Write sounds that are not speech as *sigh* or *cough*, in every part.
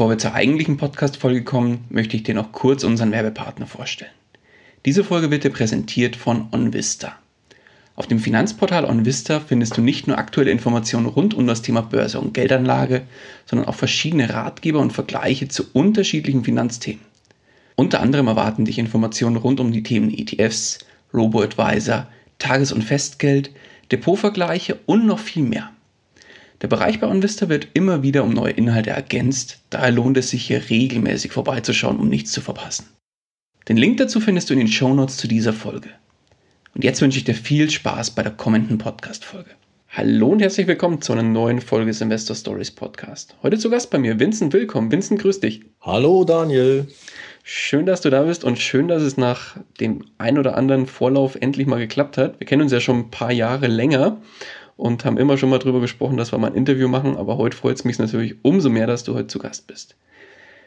Bevor wir zur eigentlichen Podcast-Folge kommen, möchte ich dir noch kurz unseren Werbepartner vorstellen. Diese Folge wird dir präsentiert von OnVista. Auf dem Finanzportal OnVista findest du nicht nur aktuelle Informationen rund um das Thema Börse und Geldanlage, sondern auch verschiedene Ratgeber und Vergleiche zu unterschiedlichen Finanzthemen. Unter anderem erwarten dich Informationen rund um die Themen ETFs, Robo-Advisor, Tages- und Festgeld, Depotvergleiche und noch viel mehr. Der Bereich bei OnVista wird immer wieder um neue Inhalte ergänzt, daher lohnt es sich hier regelmäßig vorbeizuschauen, um nichts zu verpassen. Den Link dazu findest du in den Shownotes zu dieser Folge. Und jetzt wünsche ich dir viel Spaß bei der kommenden Podcast-Folge. Hallo und herzlich willkommen zu einer neuen Folge des Investor Stories Podcast. Heute zu Gast bei mir Vincent Willkommen. Vincent, grüß dich. Hallo Daniel. Schön, dass du da bist und schön, dass es nach dem ein oder anderen Vorlauf endlich mal geklappt hat. Wir kennen uns ja schon ein paar Jahre länger und haben immer schon mal drüber gesprochen, dass wir mal ein Interview machen. Aber heute freut es mich natürlich umso mehr, dass du heute zu Gast bist.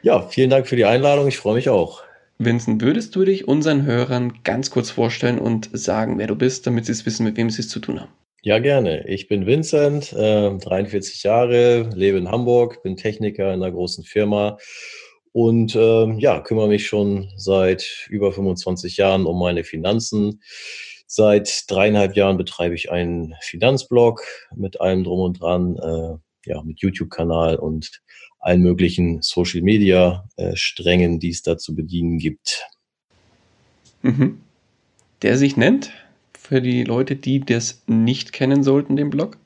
Ja, vielen Dank für die Einladung. Ich freue mich auch. Vincent, würdest du dich unseren Hörern ganz kurz vorstellen und sagen, wer du bist, damit sie es wissen, mit wem sie es zu tun haben? Ja, gerne. Ich bin Vincent, äh, 43 Jahre, lebe in Hamburg, bin Techniker in einer großen Firma und äh, ja, kümmere mich schon seit über 25 Jahren um meine Finanzen. Seit dreieinhalb Jahren betreibe ich einen Finanzblog mit allem drum und dran, äh, ja, mit YouTube-Kanal und allen möglichen Social-Media-Strängen, die es da zu bedienen gibt. Mhm. Der sich nennt, für die Leute, die das nicht kennen sollten, den Blog?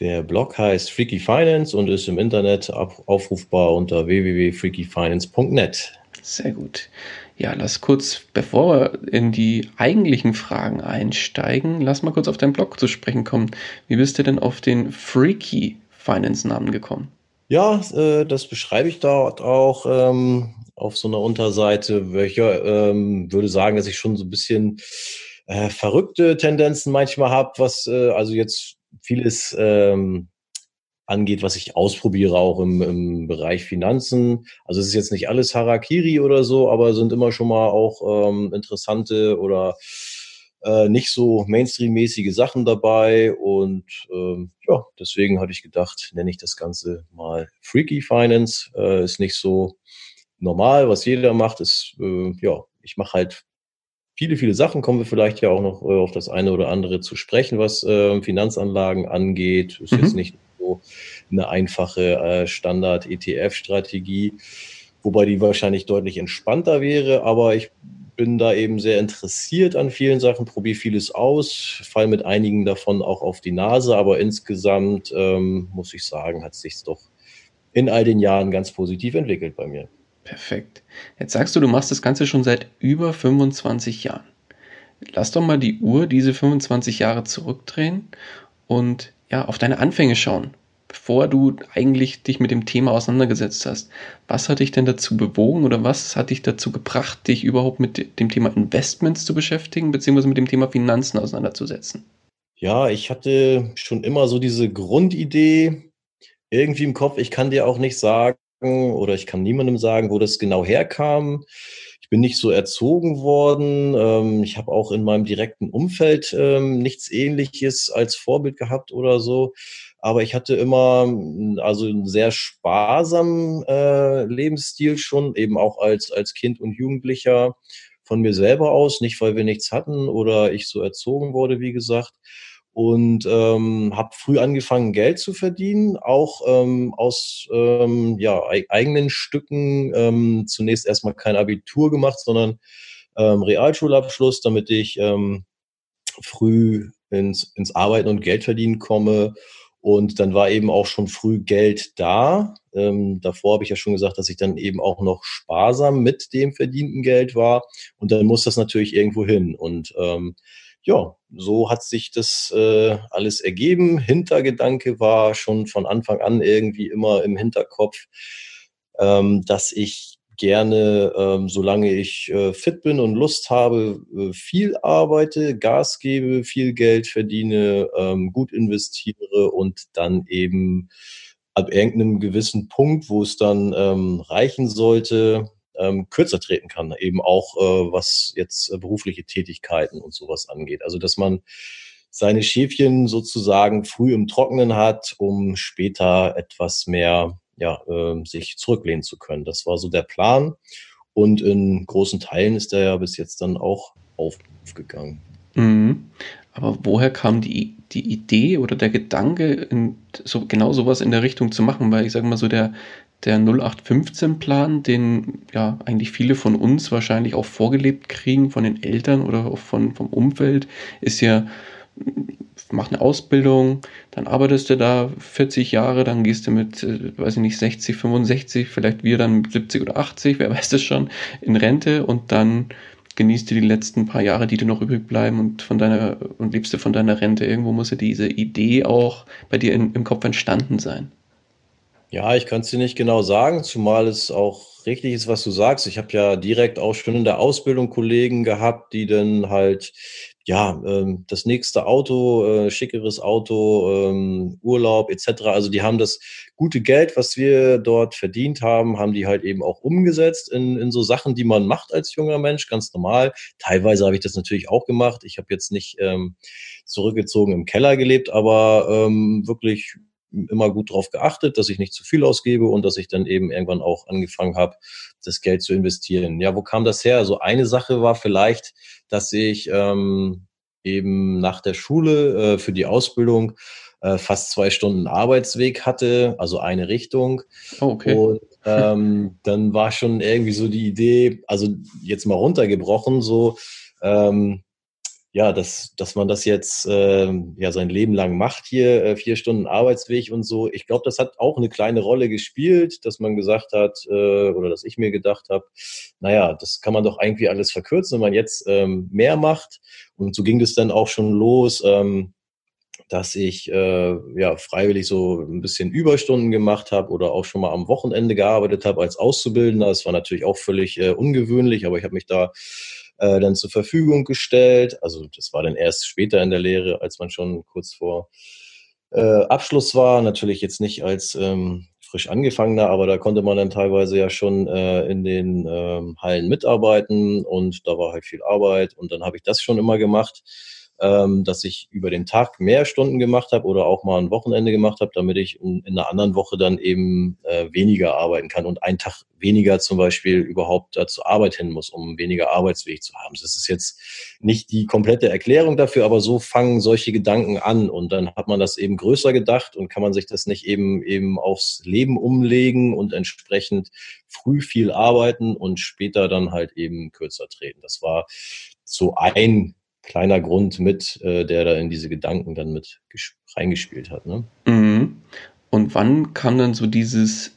Der Blog heißt Freaky Finance und ist im Internet aufrufbar unter www.freakyfinance.net. Sehr gut. Ja, lass kurz, bevor wir in die eigentlichen Fragen einsteigen, lass mal kurz auf deinen Blog zu sprechen kommen. Wie bist du denn auf den Freaky Finance Namen gekommen? Ja, äh, das beschreibe ich dort auch ähm, auf so einer Unterseite. Welcher ähm, würde sagen, dass ich schon so ein bisschen äh, verrückte Tendenzen manchmal habe, was äh, also jetzt vieles ähm, angeht, was ich ausprobiere, auch im, im Bereich Finanzen. Also es ist jetzt nicht alles Harakiri oder so, aber sind immer schon mal auch ähm, interessante oder äh, nicht so Mainstream-mäßige Sachen dabei. Und ähm, ja, deswegen hatte ich gedacht, nenne ich das Ganze mal Freaky Finance. Äh, ist nicht so normal, was jeder macht. Ist, äh, ja, ich mache halt viele, viele Sachen. Kommen wir vielleicht ja auch noch äh, auf das eine oder andere zu sprechen, was äh, Finanzanlagen angeht. Ist mhm. jetzt nicht eine einfache äh, Standard-ETF-Strategie, wobei die wahrscheinlich deutlich entspannter wäre. Aber ich bin da eben sehr interessiert an vielen Sachen, probiere vieles aus, fall mit einigen davon auch auf die Nase, aber insgesamt ähm, muss ich sagen, hat sich doch in all den Jahren ganz positiv entwickelt bei mir. Perfekt. Jetzt sagst du, du machst das Ganze schon seit über 25 Jahren. Lass doch mal die Uhr diese 25 Jahre zurückdrehen und ja, auf deine Anfänge schauen bevor du eigentlich dich mit dem Thema auseinandergesetzt hast. Was hat dich denn dazu bewogen oder was hat dich dazu gebracht, dich überhaupt mit dem Thema Investments zu beschäftigen, beziehungsweise mit dem Thema Finanzen auseinanderzusetzen? Ja, ich hatte schon immer so diese Grundidee irgendwie im Kopf. Ich kann dir auch nicht sagen oder ich kann niemandem sagen, wo das genau herkam. Ich bin nicht so erzogen worden. Ähm, ich habe auch in meinem direkten Umfeld ähm, nichts Ähnliches als Vorbild gehabt oder so aber ich hatte immer also einen sehr sparsamen äh, Lebensstil schon, eben auch als, als Kind und Jugendlicher von mir selber aus, nicht weil wir nichts hatten oder ich so erzogen wurde, wie gesagt. Und ähm, habe früh angefangen, Geld zu verdienen, auch ähm, aus ähm, ja, eigenen Stücken. Ähm, zunächst erstmal kein Abitur gemacht, sondern ähm, Realschulabschluss, damit ich ähm, früh ins, ins Arbeiten und Geld verdienen komme und dann war eben auch schon früh Geld da. Ähm, davor habe ich ja schon gesagt, dass ich dann eben auch noch sparsam mit dem verdienten Geld war. Und dann muss das natürlich irgendwo hin. Und ähm, ja, so hat sich das äh, alles ergeben. Hintergedanke war schon von Anfang an irgendwie immer im Hinterkopf, ähm, dass ich gerne, ähm, solange ich äh, fit bin und Lust habe, äh, viel arbeite, Gas gebe, viel Geld verdiene, ähm, gut investiere und dann eben ab irgendeinem gewissen Punkt, wo es dann ähm, reichen sollte, ähm, kürzer treten kann, eben auch äh, was jetzt äh, berufliche Tätigkeiten und sowas angeht. Also dass man seine Schäfchen sozusagen früh im Trockenen hat, um später etwas mehr ja, äh, sich zurücklehnen zu können. Das war so der Plan. Und in großen Teilen ist er ja bis jetzt dann auch aufgegangen. Mhm. Aber woher kam die, die Idee oder der Gedanke, in so, genau sowas in der Richtung zu machen? Weil ich sage mal so, der, der 0815-Plan, den ja eigentlich viele von uns wahrscheinlich auch vorgelebt kriegen, von den Eltern oder auch von, vom Umfeld, ist ja, mach eine Ausbildung, dann arbeitest du da 40 Jahre, dann gehst du mit, äh, weiß ich nicht, 60, 65, vielleicht wir dann mit 70 oder 80, wer *laughs* weiß das schon, in Rente und dann genießt du die letzten paar Jahre, die dir noch übrig bleiben und von deiner und lebst du von deiner Rente. Irgendwo muss ja diese Idee auch bei dir in, im Kopf entstanden sein. Ja, ich kann es dir nicht genau sagen, zumal es auch richtig ist, was du sagst. Ich habe ja direkt auch schon in der Ausbildung Kollegen gehabt, die dann halt ja ähm, das nächste Auto, äh, schickeres Auto, ähm, Urlaub etc. Also die haben das gute Geld, was wir dort verdient haben, haben die halt eben auch umgesetzt in, in so Sachen, die man macht als junger Mensch, ganz normal. Teilweise habe ich das natürlich auch gemacht. Ich habe jetzt nicht ähm, zurückgezogen im Keller gelebt, aber ähm, wirklich immer gut darauf geachtet, dass ich nicht zu viel ausgebe und dass ich dann eben irgendwann auch angefangen habe, das Geld zu investieren. Ja, wo kam das her? Also eine Sache war vielleicht, dass ich ähm, eben nach der Schule äh, für die Ausbildung äh, fast zwei Stunden Arbeitsweg hatte, also eine Richtung. Oh, okay. Und ähm, *laughs* dann war schon irgendwie so die Idee, also jetzt mal runtergebrochen, so ähm, ja, dass, dass man das jetzt äh, ja sein Leben lang macht hier, äh, vier Stunden Arbeitsweg und so. Ich glaube, das hat auch eine kleine Rolle gespielt, dass man gesagt hat, äh, oder dass ich mir gedacht habe, naja, das kann man doch irgendwie alles verkürzen, wenn man jetzt ähm, mehr macht. Und so ging das dann auch schon los. Ähm, dass ich äh, ja freiwillig so ein bisschen Überstunden gemacht habe oder auch schon mal am Wochenende gearbeitet habe als Auszubildender. Das war natürlich auch völlig äh, ungewöhnlich, aber ich habe mich da äh, dann zur Verfügung gestellt. Also das war dann erst später in der Lehre, als man schon kurz vor äh, Abschluss war. Natürlich jetzt nicht als ähm, frisch angefangener, aber da konnte man dann teilweise ja schon äh, in den ähm, Hallen mitarbeiten und da war halt viel Arbeit und dann habe ich das schon immer gemacht ähm, dass ich über den Tag mehr Stunden gemacht habe oder auch mal ein Wochenende gemacht habe, damit ich in, in einer anderen Woche dann eben äh, weniger arbeiten kann und einen Tag weniger zum Beispiel überhaupt da zur Arbeit hin muss, um weniger Arbeitsweg zu haben. Das ist jetzt nicht die komplette Erklärung dafür, aber so fangen solche Gedanken an und dann hat man das eben größer gedacht und kann man sich das nicht eben eben aufs Leben umlegen und entsprechend früh viel arbeiten und später dann halt eben kürzer treten. Das war so ein kleiner Grund mit, äh, der da in diese Gedanken dann mit reingespielt hat. Ne? Mhm. Und wann kam dann so dieses,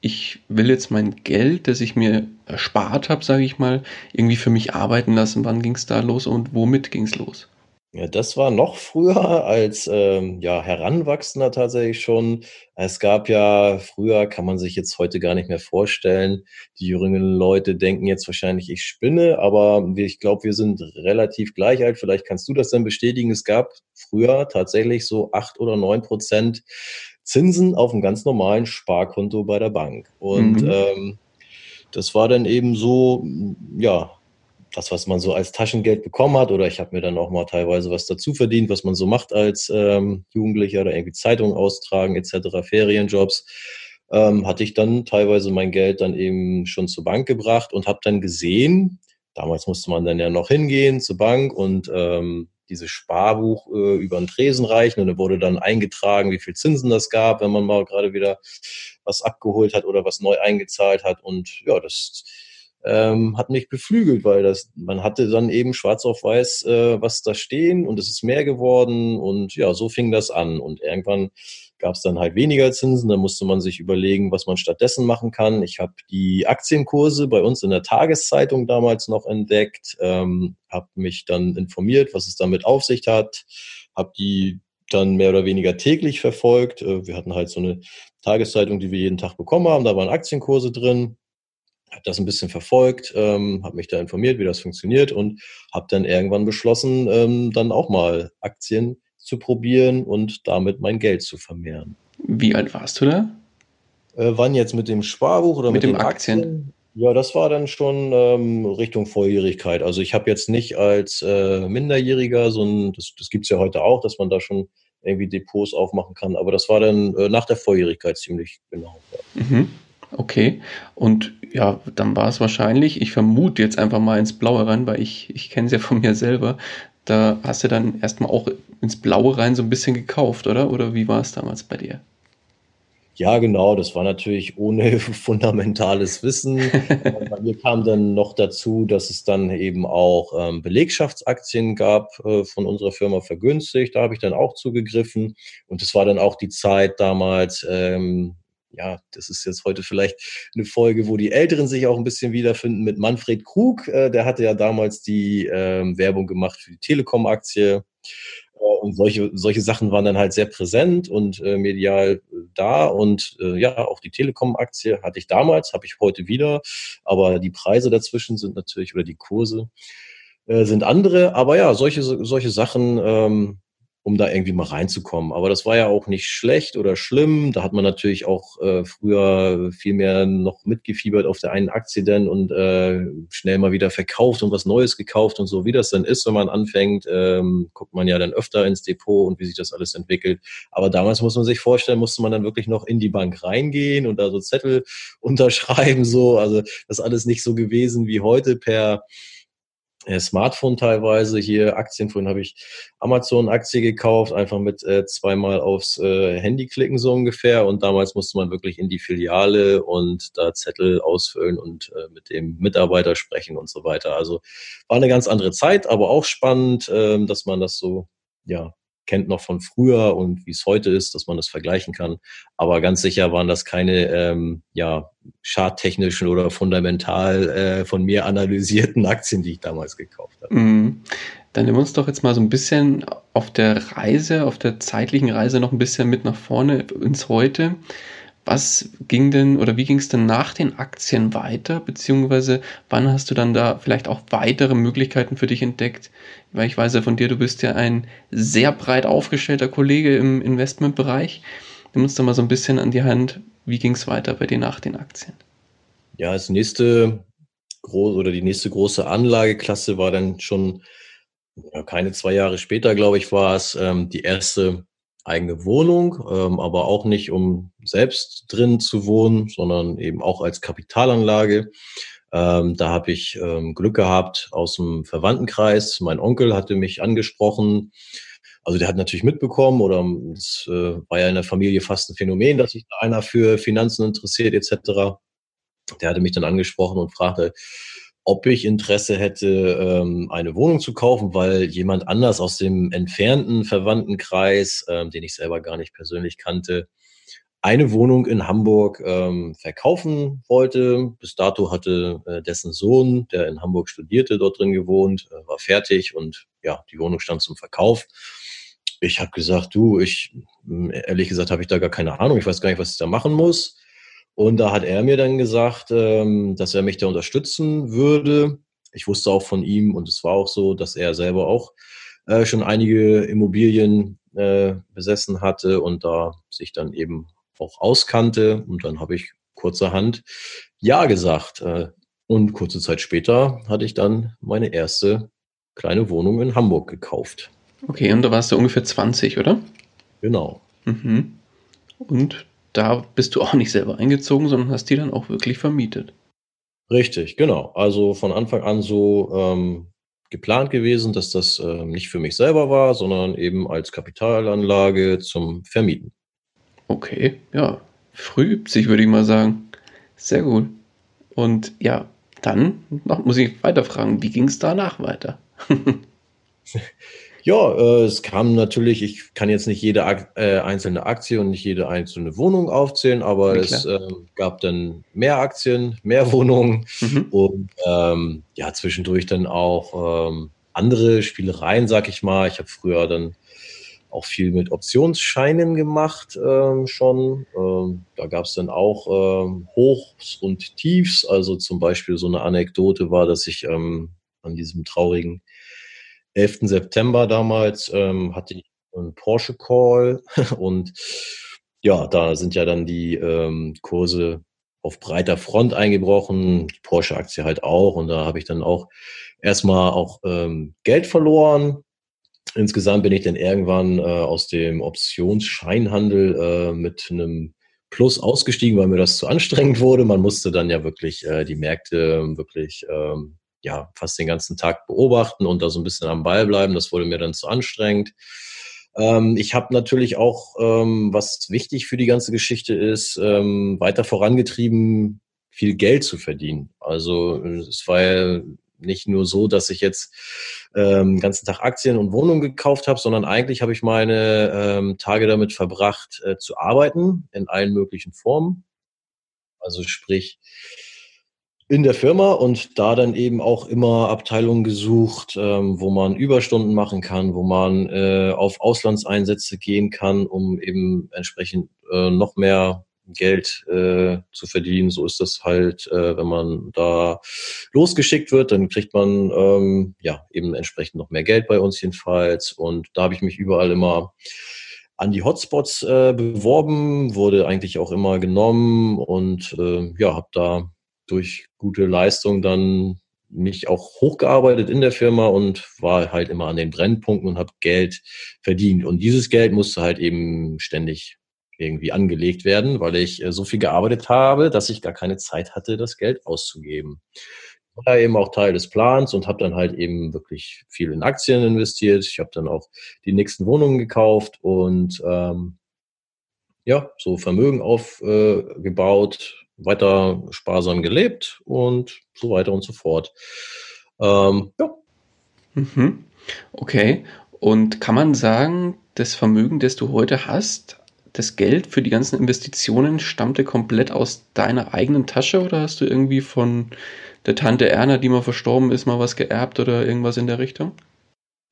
ich will jetzt mein Geld, das ich mir erspart habe, sage ich mal, irgendwie für mich arbeiten lassen? Wann ging es da los und womit ging es los? Ja, das war noch früher als ähm, ja, Heranwachsender tatsächlich schon. Es gab ja früher, kann man sich jetzt heute gar nicht mehr vorstellen. Die jüngeren Leute denken jetzt wahrscheinlich, ich spinne, aber ich glaube, wir sind relativ gleich alt. Vielleicht kannst du das dann bestätigen. Es gab früher tatsächlich so acht oder neun Prozent Zinsen auf einem ganz normalen Sparkonto bei der Bank. Und mhm. ähm, das war dann eben so, ja, das, was man so als Taschengeld bekommen hat, oder ich habe mir dann auch mal teilweise was dazu verdient, was man so macht als ähm, Jugendlicher oder irgendwie Zeitungen austragen etc., Ferienjobs, ähm, hatte ich dann teilweise mein Geld dann eben schon zur Bank gebracht und habe dann gesehen, damals musste man dann ja noch hingehen zur Bank und ähm, dieses Sparbuch äh, über den Tresen reichen und da wurde dann eingetragen, wie viel Zinsen das gab, wenn man mal gerade wieder was abgeholt hat oder was neu eingezahlt hat und ja, das ähm, hat mich beflügelt, weil das, man hatte dann eben schwarz auf weiß äh, was da stehen und es ist mehr geworden und ja, so fing das an und irgendwann gab es dann halt weniger Zinsen, dann musste man sich überlegen, was man stattdessen machen kann. Ich habe die Aktienkurse bei uns in der Tageszeitung damals noch entdeckt, ähm, habe mich dann informiert, was es damit auf sich hat, habe die dann mehr oder weniger täglich verfolgt. Äh, wir hatten halt so eine Tageszeitung, die wir jeden Tag bekommen haben, da waren Aktienkurse drin habe das ein bisschen verfolgt, ähm, habe mich da informiert, wie das funktioniert und habe dann irgendwann beschlossen, ähm, dann auch mal Aktien zu probieren und damit mein Geld zu vermehren. Wie alt warst du da? Äh, wann jetzt mit dem Sparbuch oder mit, mit dem Aktien? Aktien? Ja, das war dann schon ähm, Richtung Volljährigkeit. Also ich habe jetzt nicht als äh, Minderjähriger, so ein, das, das gibt es ja heute auch, dass man da schon irgendwie Depots aufmachen kann. Aber das war dann äh, nach der Volljährigkeit ziemlich genau. Ja. Mhm. Okay. Und ja, dann war es wahrscheinlich, ich vermute jetzt einfach mal ins Blaue rein, weil ich, ich kenne es ja von mir selber. Da hast du dann erstmal auch ins Blaue rein so ein bisschen gekauft, oder? Oder wie war es damals bei dir? Ja, genau, das war natürlich ohne *laughs* fundamentales Wissen. *laughs* Bei mir kam dann noch dazu, dass es dann eben auch ähm, Belegschaftsaktien gab äh, von unserer Firma vergünstigt. Da habe ich dann auch zugegriffen. Und es war dann auch die Zeit damals, ähm, ja, das ist jetzt heute vielleicht eine Folge, wo die Älteren sich auch ein bisschen wiederfinden mit Manfred Krug. Äh, der hatte ja damals die ähm, Werbung gemacht für die Telekom-Aktie. Äh, und solche, solche Sachen waren dann halt sehr präsent und äh, medial äh, da. Und äh, ja, auch die Telekom-Aktie hatte ich damals, habe ich heute wieder. Aber die Preise dazwischen sind natürlich, oder die Kurse sind andere. Aber ja, solche, solche Sachen ähm, um da irgendwie mal reinzukommen. Aber das war ja auch nicht schlecht oder schlimm. Da hat man natürlich auch äh, früher viel mehr noch mitgefiebert auf der einen Aktie denn und äh, schnell mal wieder verkauft und was Neues gekauft und so. Wie das dann ist, wenn man anfängt, ähm, guckt man ja dann öfter ins Depot und wie sich das alles entwickelt. Aber damals muss man sich vorstellen, musste man dann wirklich noch in die Bank reingehen und da so Zettel *laughs* unterschreiben. So, also das alles nicht so gewesen wie heute per Smartphone teilweise. Hier Aktien, vorhin habe ich Amazon-Aktie gekauft, einfach mit äh, zweimal aufs äh, Handy klicken so ungefähr. Und damals musste man wirklich in die Filiale und da Zettel ausfüllen und äh, mit dem Mitarbeiter sprechen und so weiter. Also war eine ganz andere Zeit, aber auch spannend, äh, dass man das so ja kennt noch von früher und wie es heute ist, dass man das vergleichen kann. Aber ganz sicher waren das keine ähm, ja, charttechnischen oder fundamental äh, von mir analysierten *laughs* Aktien, die ich damals gekauft habe. Mm. Dann nehmen wir uns doch jetzt mal so ein bisschen auf der Reise, auf der zeitlichen Reise noch ein bisschen mit nach vorne ins Heute. Was ging denn oder wie ging es denn nach den Aktien weiter? Beziehungsweise wann hast du dann da vielleicht auch weitere Möglichkeiten für dich entdeckt? Weil ich weiß ja von dir, du bist ja ein sehr breit aufgestellter Kollege im Investmentbereich. Nimm uns da mal so ein bisschen an die Hand. Wie ging es weiter bei dir nach den Aktien? Ja, das nächste große oder die nächste große Anlageklasse war dann schon ja, keine zwei Jahre später, glaube ich, war es ähm, die erste eigene Wohnung, ähm, aber auch nicht, um selbst drin zu wohnen, sondern eben auch als Kapitalanlage. Ähm, da habe ich ähm, Glück gehabt aus dem Verwandtenkreis. Mein Onkel hatte mich angesprochen. Also der hat natürlich mitbekommen oder es äh, war ja in der Familie fast ein Phänomen, dass sich da einer für Finanzen interessiert etc. Der hatte mich dann angesprochen und fragte, ob ich Interesse hätte, ähm, eine Wohnung zu kaufen, weil jemand anders aus dem entfernten Verwandtenkreis, ähm, den ich selber gar nicht persönlich kannte, eine Wohnung in Hamburg ähm, verkaufen wollte. Bis dato hatte äh, dessen Sohn, der in Hamburg studierte, dort drin gewohnt, äh, war fertig und ja, die Wohnung stand zum Verkauf. Ich habe gesagt, du, ich ehrlich gesagt habe ich da gar keine Ahnung, ich weiß gar nicht, was ich da machen muss. Und da hat er mir dann gesagt, ähm, dass er mich da unterstützen würde. Ich wusste auch von ihm und es war auch so, dass er selber auch äh, schon einige Immobilien äh, besessen hatte und da sich dann eben auch auskannte. Und dann habe ich kurzerhand Ja gesagt. Äh, und kurze Zeit später hatte ich dann meine erste kleine Wohnung in Hamburg gekauft. Okay, und da warst du ungefähr 20, oder? Genau. Mhm. Und da bist du auch nicht selber eingezogen, sondern hast die dann auch wirklich vermietet. Richtig, genau. Also von Anfang an so ähm, geplant gewesen, dass das ähm, nicht für mich selber war, sondern eben als Kapitalanlage zum Vermieten. Okay, ja, früh übt sich, würde ich mal sagen. Sehr gut. Und ja, dann noch muss ich weiter fragen, wie ging es danach weiter? *laughs* Ja, äh, es kam natürlich, ich kann jetzt nicht jede äh, einzelne Aktie und nicht jede einzelne Wohnung aufzählen, aber ja, es äh, gab dann mehr Aktien, mehr *laughs* Wohnungen mhm. und ähm, ja, zwischendurch dann auch ähm, andere Spielereien, sag ich mal. Ich habe früher dann auch viel mit Optionsscheinen gemacht ähm, schon. Ähm, da gab es dann auch ähm, Hochs und Tiefs. Also zum Beispiel so eine Anekdote war, dass ich ähm, an diesem traurigen 11. September damals ähm, hatte ich einen Porsche Call *laughs* und ja, da sind ja dann die ähm, Kurse auf breiter Front eingebrochen, die Porsche-Aktie halt auch. Und da habe ich dann auch erstmal auch ähm, Geld verloren. Insgesamt bin ich dann irgendwann äh, aus dem Optionsscheinhandel äh, mit einem Plus ausgestiegen, weil mir das zu anstrengend *laughs* wurde. Man musste dann ja wirklich äh, die Märkte wirklich ähm, ja fast den ganzen Tag beobachten und da so ein bisschen am Ball bleiben. Das wurde mir dann zu anstrengend. Ähm, ich habe natürlich auch, ähm, was wichtig für die ganze Geschichte ist, ähm, weiter vorangetrieben, viel Geld zu verdienen. Also es war ja nicht nur so, dass ich jetzt ähm, ganzen Tag Aktien und Wohnungen gekauft habe, sondern eigentlich habe ich meine ähm, Tage damit verbracht, äh, zu arbeiten in allen möglichen Formen. Also sprich, in der Firma und da dann eben auch immer Abteilungen gesucht, ähm, wo man Überstunden machen kann, wo man äh, auf Auslandseinsätze gehen kann, um eben entsprechend äh, noch mehr Geld äh, zu verdienen. So ist das halt, äh, wenn man da losgeschickt wird, dann kriegt man ähm, ja eben entsprechend noch mehr Geld bei uns jedenfalls. Und da habe ich mich überall immer an die Hotspots äh, beworben, wurde eigentlich auch immer genommen und äh, ja, habe da durch gute Leistung dann mich auch hochgearbeitet in der Firma und war halt immer an den Brennpunkten und habe Geld verdient. Und dieses Geld musste halt eben ständig irgendwie angelegt werden, weil ich äh, so viel gearbeitet habe, dass ich gar keine Zeit hatte, das Geld auszugeben. War eben auch Teil des Plans und habe dann halt eben wirklich viel in Aktien investiert. Ich habe dann auch die nächsten Wohnungen gekauft und ähm, ja, so Vermögen aufgebaut, weiter sparsam gelebt und so weiter und so fort. Ähm, ja. Mhm. Okay. Und kann man sagen, das Vermögen, das du heute hast, das Geld für die ganzen Investitionen stammte komplett aus deiner eigenen Tasche oder hast du irgendwie von der Tante Erna, die mal verstorben ist, mal was geerbt oder irgendwas in der Richtung?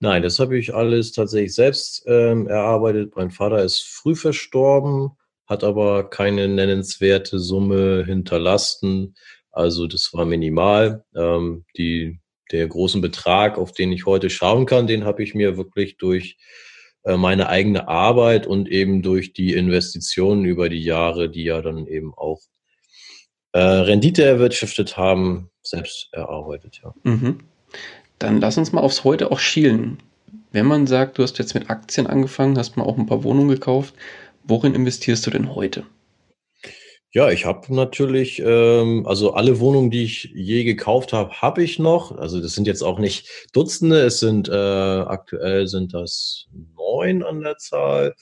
Nein, das habe ich alles tatsächlich selbst ähm, erarbeitet. Mein Vater ist früh verstorben hat aber keine nennenswerte Summe hinterlassen. Also das war minimal. Ähm, die, der großen Betrag, auf den ich heute schauen kann, den habe ich mir wirklich durch äh, meine eigene Arbeit und eben durch die Investitionen über die Jahre, die ja dann eben auch äh, Rendite erwirtschaftet haben, selbst erarbeitet. Ja. Mhm. Dann lass uns mal aufs Heute auch schielen. Wenn man sagt, du hast jetzt mit Aktien angefangen, hast mal auch ein paar Wohnungen gekauft, Worin investierst du denn heute? Ja, ich habe natürlich, ähm, also alle Wohnungen, die ich je gekauft habe, habe ich noch. Also das sind jetzt auch nicht Dutzende, es sind äh, aktuell sind das neun an der Zahl.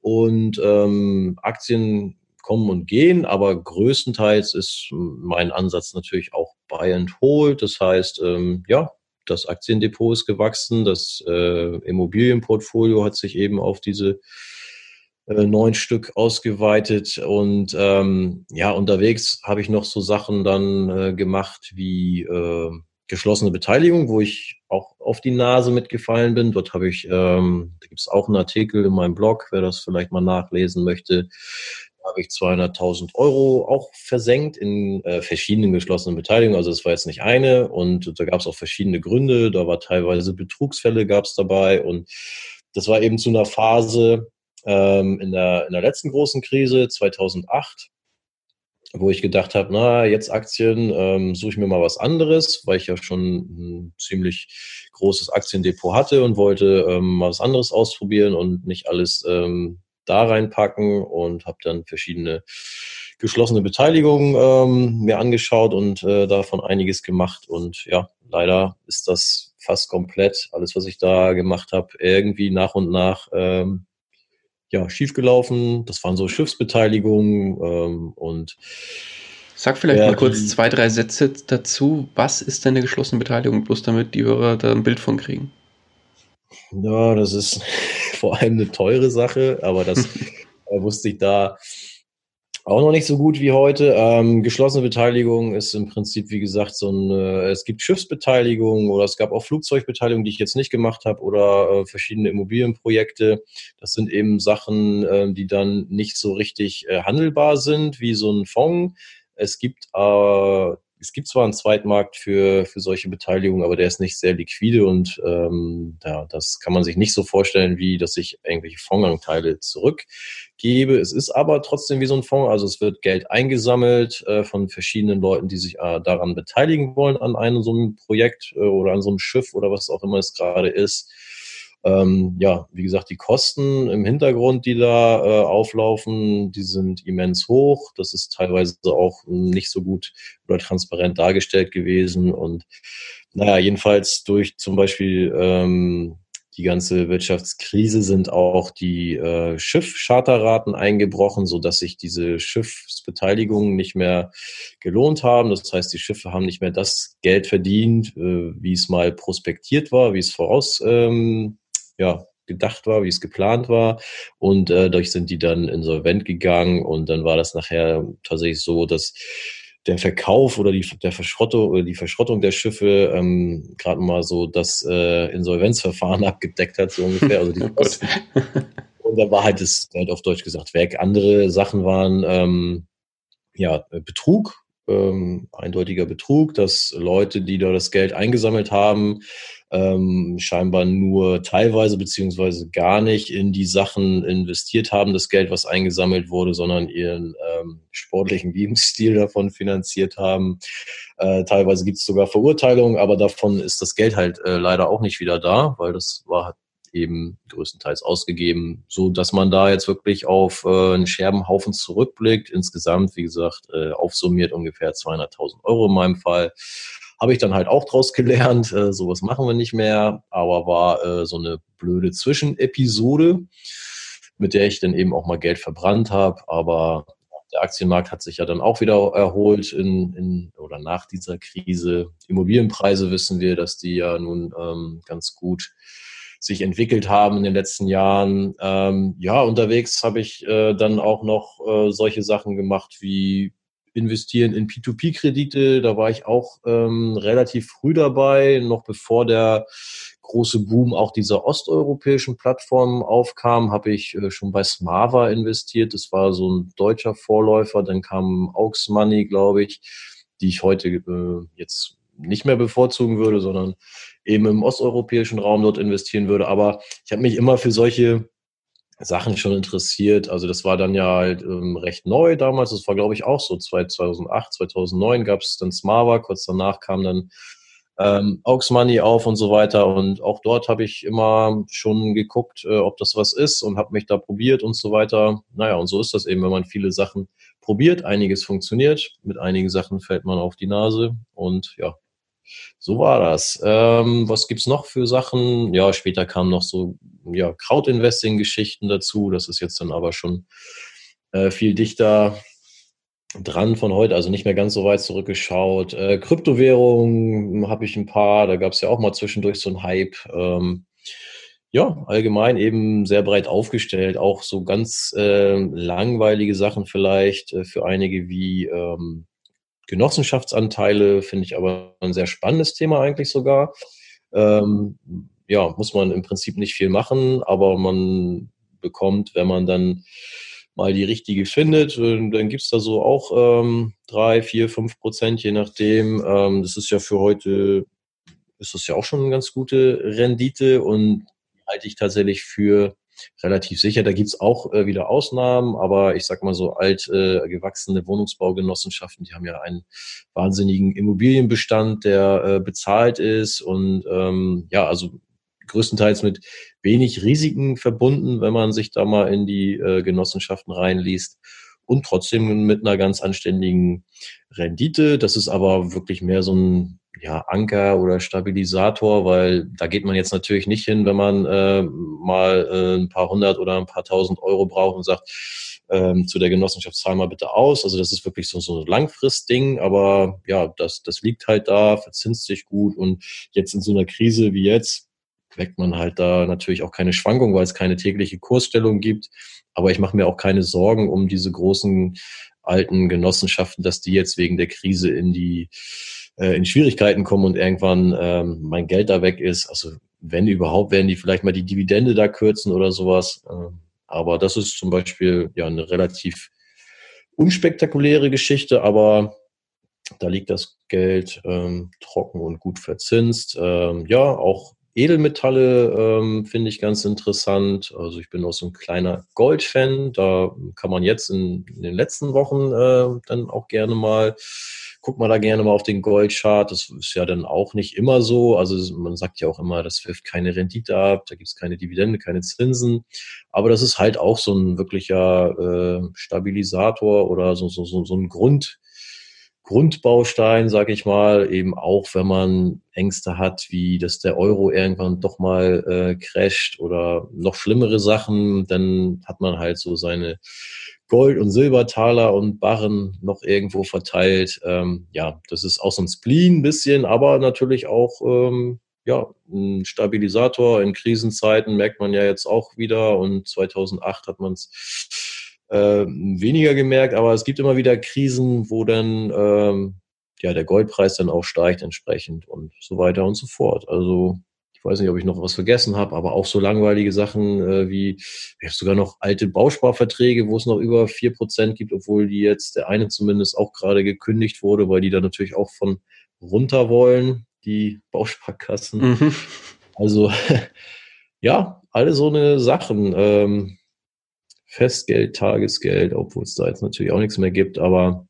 Und ähm, Aktien kommen und gehen, aber größtenteils ist mein Ansatz natürlich auch Buy and Hold. Das heißt, ähm, ja, das Aktiendepot ist gewachsen, das äh, Immobilienportfolio hat sich eben auf diese äh, neun Stück ausgeweitet und ähm, ja, unterwegs habe ich noch so Sachen dann äh, gemacht wie äh, geschlossene Beteiligung, wo ich auch auf die Nase mitgefallen bin. Dort habe ich, ähm, da gibt es auch einen Artikel in meinem Blog, wer das vielleicht mal nachlesen möchte. Da habe ich 200.000 Euro auch versenkt in äh, verschiedenen geschlossenen Beteiligungen. Also es war jetzt nicht eine und da gab es auch verschiedene Gründe. Da war teilweise Betrugsfälle gab es dabei und das war eben zu einer Phase, ähm, in, der, in der letzten großen Krise 2008, wo ich gedacht habe, na, jetzt Aktien, ähm, suche ich mir mal was anderes, weil ich ja schon ein ziemlich großes Aktiendepot hatte und wollte ähm, mal was anderes ausprobieren und nicht alles ähm, da reinpacken und habe dann verschiedene geschlossene Beteiligungen ähm, mir angeschaut und äh, davon einiges gemacht. Und ja, leider ist das fast komplett, alles, was ich da gemacht habe, irgendwie nach und nach ähm, ja, schiefgelaufen. Das waren so Schiffsbeteiligungen ähm, und Sag vielleicht ja, mal kurz zwei, drei Sätze dazu. Was ist denn eine geschlossene Beteiligung? Bloß damit die Hörer da ein Bild von kriegen. Ja, das ist *laughs* vor allem eine teure Sache, aber das *laughs* wusste ich da Auch noch nicht so gut wie heute. Ähm, geschlossene Beteiligung ist im Prinzip, wie gesagt, so ein, äh, es gibt Schiffsbeteiligung oder es gab auch Flugzeugbeteiligung, die ich jetzt nicht gemacht habe oder äh, verschiedene Immobilienprojekte. Das sind eben Sachen, äh, die dann nicht so richtig äh, handelbar sind, wie so ein Fonds. Es gibt äh, es gibt zwar einen Zweitmarkt für, für solche Beteiligungen, aber der ist nicht sehr liquide und ähm, ja, das kann man sich nicht so vorstellen, wie dass ich irgendwelche Fondsanteile zurückgebe. Es ist aber trotzdem wie so ein Fonds, also es wird Geld eingesammelt äh, von verschiedenen Leuten, die sich äh, daran beteiligen wollen an einem so einem Projekt äh, oder an so einem Schiff oder was auch immer es gerade ist. Ähm, ja, wie gesagt, die Kosten im Hintergrund, die da äh, auflaufen, die sind immens hoch. Das ist teilweise auch nicht so gut oder transparent dargestellt gewesen. Und naja, jedenfalls durch zum Beispiel ähm, die ganze Wirtschaftskrise sind auch die äh, Schiffcharterraten eingebrochen, so dass sich diese Schiffsbeteiligungen nicht mehr gelohnt haben. Das heißt, die Schiffe haben nicht mehr das Geld verdient, äh, wie es mal prospektiert war, wie es voraus ähm, ja, gedacht war, wie es geplant war. Und äh, dadurch sind die dann insolvent gegangen und dann war das nachher tatsächlich so, dass der Verkauf oder die, der Verschrottung oder die Verschrottung der Schiffe ähm, gerade mal so das äh, Insolvenzverfahren *laughs* abgedeckt hat, so ungefähr. Also die *laughs* *laughs* und dann war halt das halt auf Deutsch gesagt weg. Andere Sachen waren ähm, ja Betrug, ähm, eindeutiger Betrug, dass Leute, die da das Geld eingesammelt haben, ähm, scheinbar nur teilweise beziehungsweise gar nicht in die Sachen investiert haben, das Geld, was eingesammelt wurde, sondern ihren ähm, sportlichen *laughs* Lebensstil davon finanziert haben. Äh, teilweise gibt es sogar Verurteilungen, aber davon ist das Geld halt äh, leider auch nicht wieder da, weil das war eben größtenteils ausgegeben, so dass man da jetzt wirklich auf äh, einen Scherbenhaufen zurückblickt. Insgesamt, wie gesagt, äh, aufsummiert ungefähr 200.000 Euro in meinem Fall. Habe ich dann halt auch draus gelernt, äh, sowas machen wir nicht mehr, aber war äh, so eine blöde Zwischenepisode, mit der ich dann eben auch mal Geld verbrannt habe, aber der Aktienmarkt hat sich ja dann auch wieder erholt in, in oder nach dieser Krise. Immobilienpreise wissen wir, dass die ja nun ähm, ganz gut sich entwickelt haben in den letzten Jahren. Ähm, ja, unterwegs habe ich äh, dann auch noch äh, solche Sachen gemacht wie investieren in P2P-Kredite. Da war ich auch ähm, relativ früh dabei, noch bevor der große Boom auch dieser osteuropäischen Plattformen aufkam, habe ich äh, schon bei Smava investiert. Das war so ein deutscher Vorläufer. Dann kam Aux Money, glaube ich, die ich heute äh, jetzt nicht mehr bevorzugen würde, sondern eben im osteuropäischen Raum dort investieren würde. Aber ich habe mich immer für solche Sachen schon interessiert. Also das war dann ja halt ähm, recht neu damals. Das war, glaube ich, auch so 2008, 2009 gab es dann Smava. Kurz danach kam dann ähm, Aux Money auf und so weiter. Und auch dort habe ich immer schon geguckt, äh, ob das was ist und habe mich da probiert und so weiter. Naja, und so ist das eben, wenn man viele Sachen probiert. Einiges funktioniert, mit einigen Sachen fällt man auf die Nase und ja, so war das. Ähm, was gibt's noch für Sachen? Ja, später kamen noch so ja, Crowd-Investing-Geschichten dazu. Das ist jetzt dann aber schon äh, viel dichter dran von heute, also nicht mehr ganz so weit zurückgeschaut. Äh, Kryptowährungen habe ich ein paar, da gab es ja auch mal zwischendurch so einen Hype. Ähm, ja, allgemein eben sehr breit aufgestellt, auch so ganz äh, langweilige Sachen vielleicht äh, für einige wie ähm, Genossenschaftsanteile finde ich aber ein sehr spannendes Thema eigentlich sogar. Ähm, ja, muss man im Prinzip nicht viel machen, aber man bekommt, wenn man dann mal die richtige findet, äh, dann gibt es da so auch ähm, drei, vier, fünf Prozent, je nachdem. Ähm, das ist ja für heute, ist das ja auch schon eine ganz gute Rendite und halte ich tatsächlich für relativ sicher. Da gibt's auch äh, wieder Ausnahmen, aber ich sag mal so alt äh, gewachsene Wohnungsbaugenossenschaften, die haben ja einen wahnsinnigen Immobilienbestand, der äh, bezahlt ist und ähm, ja, also größtenteils mit wenig Risiken verbunden, wenn man sich da mal in die äh, Genossenschaften reinliest und trotzdem mit einer ganz anständigen Rendite. Das ist aber wirklich mehr so ein ja, Anker oder Stabilisator, weil da geht man jetzt natürlich nicht hin, wenn man äh, mal äh, ein paar hundert oder ein paar tausend Euro braucht und sagt, ähm, zu der Genossenschaft zahl mal bitte aus. Also das ist wirklich so, so ein Langfristding, aber ja, das, das liegt halt da, verzinst sich gut und jetzt in so einer Krise wie jetzt weckt man halt da natürlich auch keine Schwankung, weil es keine tägliche Kursstellung gibt. Aber ich mache mir auch keine Sorgen um diese großen alten Genossenschaften, dass die jetzt wegen der Krise in die äh, in Schwierigkeiten kommen und irgendwann ähm, mein Geld da weg ist. Also wenn überhaupt, werden die vielleicht mal die Dividende da kürzen oder sowas. Ähm, aber das ist zum Beispiel ja eine relativ unspektakuläre Geschichte, aber da liegt das Geld ähm, trocken und gut verzinst. Ähm, ja, auch Edelmetalle ähm, finde ich ganz interessant. Also ich bin auch so ein kleiner Goldfan. Da kann man jetzt in, in den letzten Wochen äh, dann auch gerne mal guck mal da gerne mal auf den Goldchart. Das ist ja dann auch nicht immer so. Also man sagt ja auch immer, das wirft keine Rendite ab, da gibt es keine Dividende, keine Zinsen. Aber das ist halt auch so ein wirklicher äh, Stabilisator oder so, so, so, so ein Grund, Grundbaustein, sag ich mal, eben auch wenn man Ängste hat, wie dass der Euro irgendwann doch mal äh, crasht oder noch schlimmere Sachen, dann hat man halt so seine Gold- und Silbertaler und Barren noch irgendwo verteilt. Ähm, ja, das ist auch so ein Spleen ein bisschen, aber natürlich auch ähm, ja, ein Stabilisator in Krisenzeiten merkt man ja jetzt auch wieder und 2008 hat man es äh, weniger gemerkt, aber es gibt immer wieder Krisen, wo dann ähm, ja der Goldpreis dann auch steigt entsprechend und so weiter und so fort. Also ich weiß nicht, ob ich noch was vergessen habe, aber auch so langweilige Sachen äh, wie, ich habe sogar noch alte Bausparverträge, wo es noch über vier Prozent gibt, obwohl die jetzt, der eine zumindest auch gerade gekündigt wurde, weil die da natürlich auch von runter wollen, die *laughs* Bausparkassen. Mhm. Also *laughs* ja, alle so eine Sachen. Ähm, Festgeld, Tagesgeld, obwohl es da jetzt natürlich auch nichts mehr gibt, aber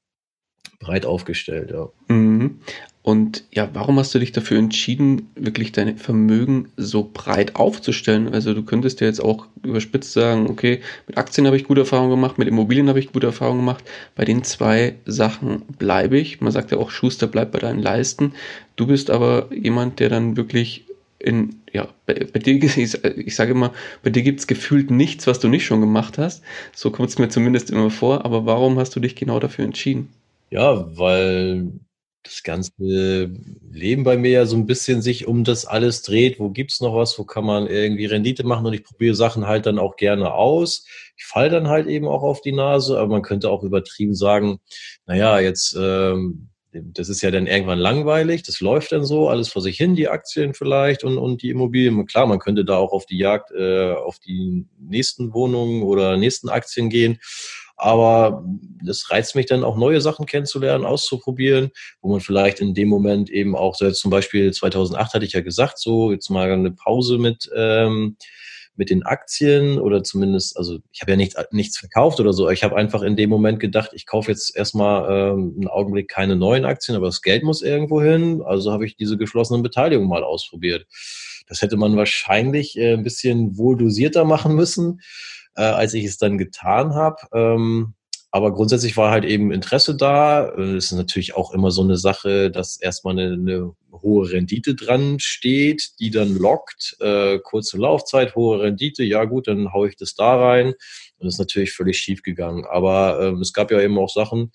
breit aufgestellt, ja. Mhm. Und ja, warum hast du dich dafür entschieden, wirklich deine Vermögen so breit aufzustellen? Also du könntest ja jetzt auch überspitzt sagen, okay, mit Aktien habe ich gute Erfahrungen gemacht, mit Immobilien habe ich gute Erfahrungen gemacht. Bei den zwei Sachen bleibe ich. Man sagt ja auch, Schuster bleibt bei deinen Leisten. Du bist aber jemand, der dann wirklich in, ja, bei, bei dir, ich, ich sage immer, bei dir gibt es gefühlt nichts, was du nicht schon gemacht hast. So kommt es mir zumindest immer vor. Aber warum hast du dich genau dafür entschieden? Ja, weil das ganze Leben bei mir ja so ein bisschen sich um das alles dreht. Wo gibt's noch was? Wo kann man irgendwie Rendite machen? Und ich probiere Sachen halt dann auch gerne aus. Ich falle dann halt eben auch auf die Nase, aber man könnte auch übertrieben sagen, naja, jetzt, ähm, das ist ja dann irgendwann langweilig, das läuft dann so, alles vor sich hin, die Aktien vielleicht und, und die Immobilien. Klar, man könnte da auch auf die Jagd, äh, auf die nächsten Wohnungen oder nächsten Aktien gehen. Aber es reizt mich dann auch neue Sachen kennenzulernen, auszuprobieren, wo man vielleicht in dem Moment eben auch, so jetzt zum Beispiel 2008 hatte ich ja gesagt, so jetzt mal eine Pause mit, ähm, mit den Aktien oder zumindest, also ich habe ja nichts, nichts verkauft oder so. Ich habe einfach in dem Moment gedacht, ich kaufe jetzt erstmal ähm, einen Augenblick keine neuen Aktien, aber das Geld muss irgendwo hin. Also habe ich diese geschlossenen Beteiligungen mal ausprobiert. Das hätte man wahrscheinlich äh, ein bisschen wohl dosierter machen müssen äh, als ich es dann getan habe. Ähm, aber grundsätzlich war halt eben Interesse da. Äh, es ist natürlich auch immer so eine Sache, dass erstmal eine, eine hohe Rendite dran steht, die dann lockt. Äh, kurze Laufzeit, hohe Rendite, ja gut, dann haue ich das da rein. Und das ist natürlich völlig schief gegangen. Aber ähm, es gab ja eben auch Sachen,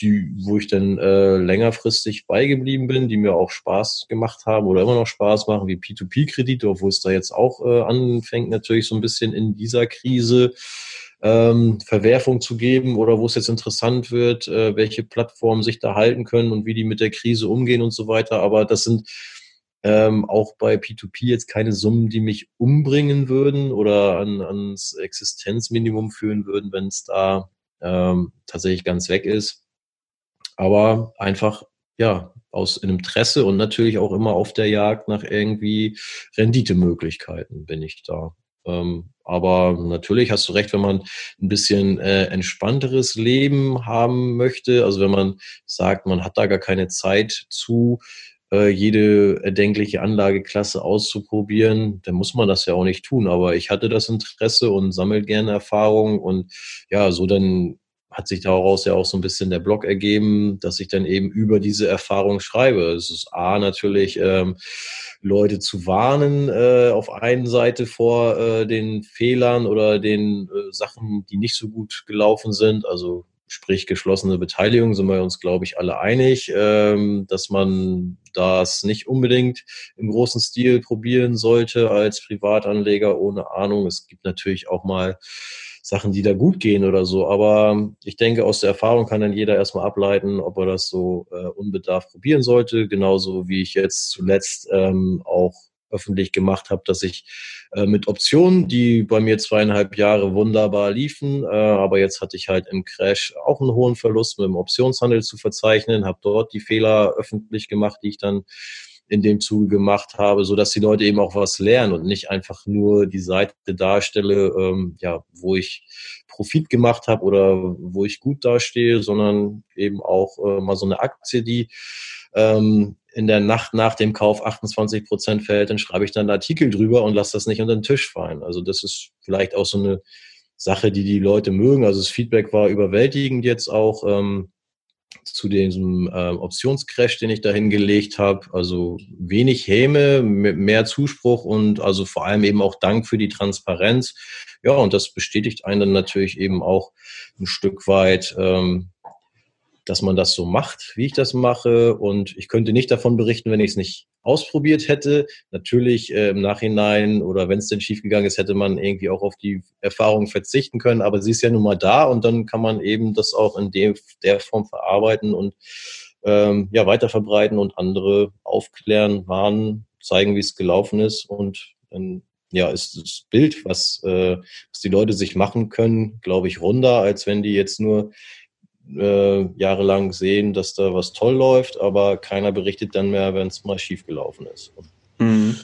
die, wo ich dann äh, längerfristig beigeblieben bin, die mir auch Spaß gemacht haben oder immer noch Spaß machen, wie P2P-Kredite, obwohl es da jetzt auch äh, anfängt, natürlich so ein bisschen in dieser Krise ähm, Verwerfung zu geben oder wo es jetzt interessant wird, äh, welche Plattformen sich da halten können und wie die mit der Krise umgehen und so weiter. Aber das sind ähm, auch bei P2P jetzt keine Summen, die mich umbringen würden oder an, ans Existenzminimum führen würden, wenn es da ähm, tatsächlich ganz weg ist aber einfach, ja, aus einem Interesse und natürlich auch immer auf der Jagd nach irgendwie Renditemöglichkeiten bin ich da. Ähm, aber natürlich hast du recht, wenn man ein bisschen äh, entspannteres Leben haben möchte, also wenn man sagt, man hat da gar keine Zeit zu, äh, jede erdenkliche Anlageklasse auszuprobieren, dann muss man das ja auch nicht tun. Aber ich hatte das Interesse und sammelt gerne Erfahrung und ja, so dann hat sich daraus ja auch so ein bisschen der Blog ergeben, dass ich dann eben über diese Erfahrung schreibe. Es ist A natürlich ähm, Leute zu warnen äh, auf einen Seite vor äh, den Fehlern oder den äh, Sachen, die nicht so gut gelaufen sind. Also sprich geschlossene Beteiligung, sind wir uns, glaube ich, alle einig, ähm, dass man das nicht unbedingt im großen Stil probieren sollte als Privatanleger ohne Ahnung. Es gibt natürlich auch mal Sachen, die da gut gehen oder so. Aber ich denke, aus der Erfahrung kann dann jeder erstmal ableiten, ob er das so äh, unbedarft probieren sollte. Genauso wie ich jetzt zuletzt ähm, auch öffentlich gemacht habe, dass ich äh, mit Optionen, die bei mir zweieinhalb Jahre wunderbar liefen, äh, aber jetzt hatte ich halt im Crash auch einen hohen Verlust mit dem Optionshandel zu verzeichnen, habe dort die Fehler öffentlich gemacht, die ich dann in dem Zuge gemacht habe, so dass die Leute eben auch was lernen und nicht einfach nur die Seite darstelle, ähm, ja, wo ich Profit gemacht habe oder wo ich gut dastehe, sondern eben auch äh, mal so eine Aktie, die ähm, in der Nacht nach dem Kauf 28 Prozent fällt, dann schreibe ich dann einen Artikel drüber und lasse das nicht unter den Tisch fallen. Also das ist vielleicht auch so eine Sache, die die Leute mögen. Also das Feedback war überwältigend jetzt auch. Ähm, zu diesem äh, Optionscrash, den ich da hingelegt habe. Also wenig Häme, mehr Zuspruch und also vor allem eben auch Dank für die Transparenz. Ja, und das bestätigt einen dann natürlich eben auch ein Stück weit, ähm, dass man das so macht, wie ich das mache. Und ich könnte nicht davon berichten, wenn ich es nicht ausprobiert hätte. Natürlich äh, im Nachhinein oder wenn es denn schiefgegangen ist, hätte man irgendwie auch auf die Erfahrung verzichten können. Aber sie ist ja nun mal da und dann kann man eben das auch in dem, der Form verarbeiten und ähm, ja, weiter verbreiten und andere aufklären, warnen, zeigen, wie es gelaufen ist. Und dann ja, ist das Bild, was, äh, was die Leute sich machen können, glaube ich, runder, als wenn die jetzt nur äh, jahrelang sehen, dass da was toll läuft, aber keiner berichtet dann mehr, wenn es mal schief gelaufen ist. Mhm.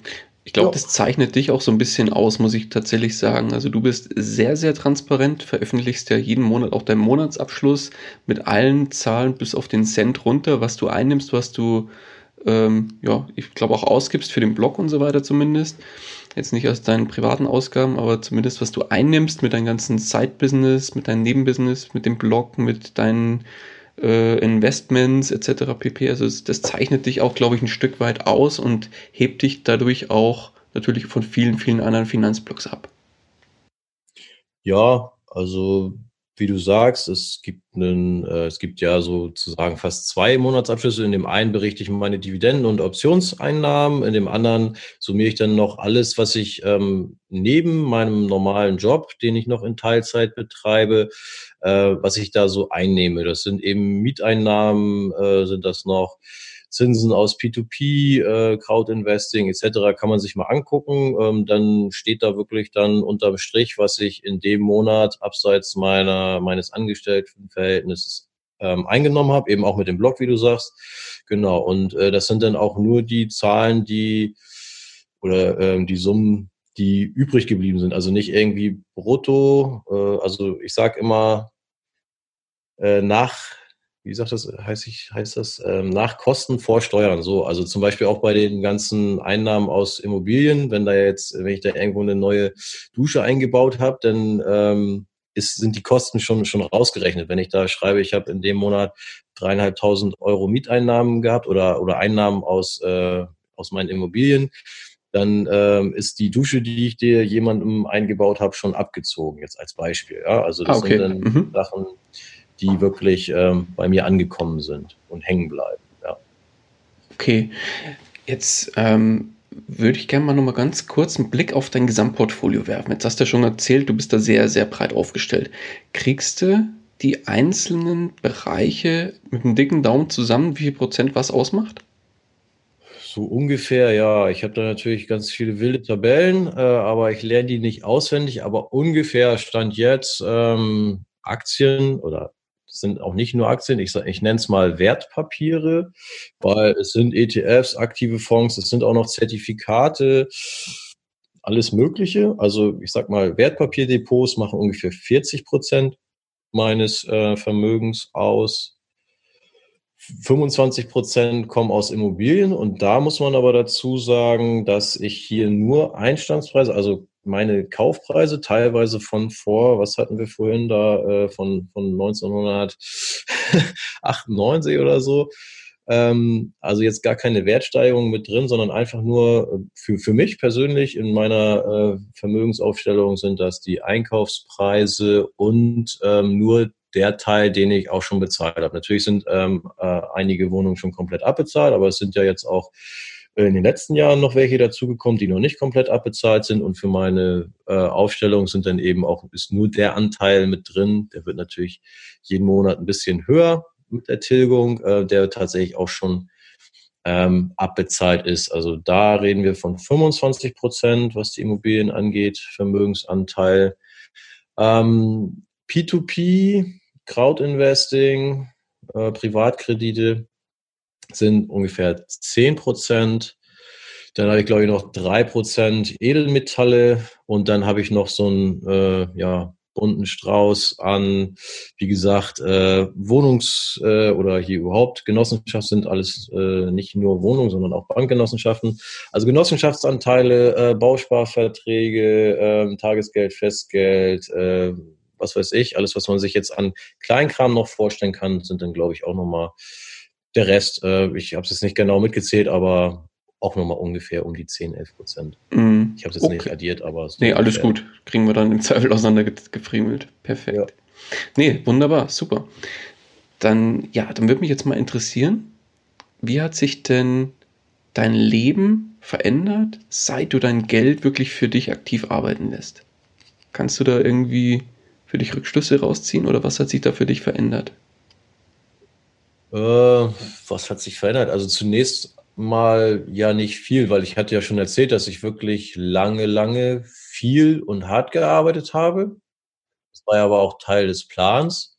Ich glaube, ja. das zeichnet dich auch so ein bisschen aus, muss ich tatsächlich sagen. Also du bist sehr, sehr transparent, veröffentlichst ja jeden Monat auch deinen Monatsabschluss mit allen Zahlen bis auf den Cent runter, was du einnimmst, was du, ähm, ja, ich glaube auch ausgibst für den Blog und so weiter zumindest. Jetzt nicht aus deinen privaten Ausgaben, aber zumindest was du einnimmst mit deinem ganzen Side-Business, mit deinem Nebenbusiness, mit dem Blog, mit deinen äh, Investments etc. pp. Also das, zeichnet dich auch, glaube ich, ein Stück weit aus und hebt dich dadurch auch natürlich von vielen, vielen anderen Finanzblogs ab. Ja, also wie du sagst, es gibt einen, äh, es gibt ja sozusagen fast zwei Monatsabschlüsse. In dem einen berichte ich meine Dividenden und Optionseinnahmen, in dem anderen summiere ich dann noch alles, was ich ähm, neben meinem normalen Job, den ich noch in Teilzeit betreibe, äh, was ich da so einnehme. Das sind eben Mieteinnahmen, äh, sind das noch Zinsen aus P2P, äh, Crowdinvesting etc. kann man sich mal angucken. Ähm, dann steht da wirklich dann unterm Strich, was ich in dem Monat abseits meiner meines Angestelltenverhältnisses ähm, eingenommen habe, eben auch mit dem Blog, wie du sagst. Genau. Und äh, das sind dann auch nur die Zahlen, die oder ähm, die Summen, die übrig geblieben sind. Also nicht irgendwie brutto. Äh, also ich sage immer äh, nach wie sagt das, heißt, ich, heißt das, ähm, nach Kosten vor Steuern. So, also zum Beispiel auch bei den ganzen Einnahmen aus Immobilien, wenn da jetzt, wenn ich da irgendwo eine neue Dusche eingebaut habe, dann ähm, ist, sind die Kosten schon, schon rausgerechnet. Wenn ich da schreibe, ich habe in dem Monat dreieinhalbtausend Euro Mieteinnahmen gehabt oder, oder Einnahmen aus, äh, aus meinen Immobilien, dann ähm, ist die Dusche, die ich dir jemandem eingebaut habe, schon abgezogen, jetzt als Beispiel. Ja? Also das ah, okay. sind dann mhm. Sachen, die wirklich ähm, bei mir angekommen sind und hängen bleiben. Ja. Okay, jetzt ähm, würde ich gerne mal noch mal ganz kurz einen Blick auf dein Gesamtportfolio werfen. Jetzt hast du ja schon erzählt, du bist da sehr, sehr breit aufgestellt. Kriegst du die einzelnen Bereiche mit einem dicken Daumen zusammen, wie viel Prozent was ausmacht? So ungefähr, ja. Ich habe da natürlich ganz viele wilde Tabellen, äh, aber ich lerne die nicht auswendig. Aber ungefähr stand jetzt ähm, Aktien oder sind auch nicht nur Aktien, ich, ich nenne es mal Wertpapiere, weil es sind ETFs, aktive Fonds, es sind auch noch Zertifikate, alles Mögliche. Also ich sag mal, Wertpapierdepots machen ungefähr 40 Prozent meines äh, Vermögens aus. 25 Prozent kommen aus Immobilien und da muss man aber dazu sagen, dass ich hier nur Einstandspreise, also meine Kaufpreise teilweise von vor, was hatten wir vorhin da, äh, von, von 1998 oder so. Ähm, also jetzt gar keine Wertsteigerung mit drin, sondern einfach nur äh, für, für mich persönlich in meiner äh, Vermögensaufstellung sind das die Einkaufspreise und ähm, nur der Teil, den ich auch schon bezahlt habe. Natürlich sind ähm, äh, einige Wohnungen schon komplett abbezahlt, aber es sind ja jetzt auch in den letzten Jahren noch welche dazugekommen, die noch nicht komplett abbezahlt sind. Und für meine äh, Aufstellung sind dann eben auch, ist nur der Anteil mit drin. Der wird natürlich jeden Monat ein bisschen höher mit der Tilgung, äh, der tatsächlich auch schon ähm, abbezahlt ist. Also da reden wir von 25 Prozent, was die Immobilien angeht, Vermögensanteil. Ähm, P2P, Crowdinvesting, äh, Privatkredite sind ungefähr 10 Prozent. Dann habe ich, glaube ich, noch 3 Prozent Edelmetalle und dann habe ich noch so einen äh, ja, bunten Strauß an, wie gesagt, äh, Wohnungs- äh, oder hier überhaupt Genossenschaften sind alles äh, nicht nur Wohnungen, sondern auch Bankgenossenschaften. Also Genossenschaftsanteile, äh, Bausparverträge, äh, Tagesgeld, Festgeld, äh, was weiß ich, alles, was man sich jetzt an Kleinkram noch vorstellen kann, sind dann, glaube ich, auch nochmal der Rest. Äh, ich habe es jetzt nicht genau mitgezählt, aber auch nochmal ungefähr um die 10, 11 Prozent. Mm, ich habe es jetzt okay. nicht addiert, aber... Nee, alles gut. Kriegen wir dann im Zweifel auseinandergefriemelt. Perfekt. Ja. Nee, wunderbar, super. Dann, ja, dann würde mich jetzt mal interessieren, wie hat sich denn dein Leben verändert, seit du dein Geld wirklich für dich aktiv arbeiten lässt? Kannst du da irgendwie für dich Rückschlüsse rausziehen oder was hat sich da für dich verändert? Äh, was hat sich verändert? Also zunächst mal ja nicht viel, weil ich hatte ja schon erzählt, dass ich wirklich lange, lange viel und hart gearbeitet habe. Das war ja aber auch Teil des Plans.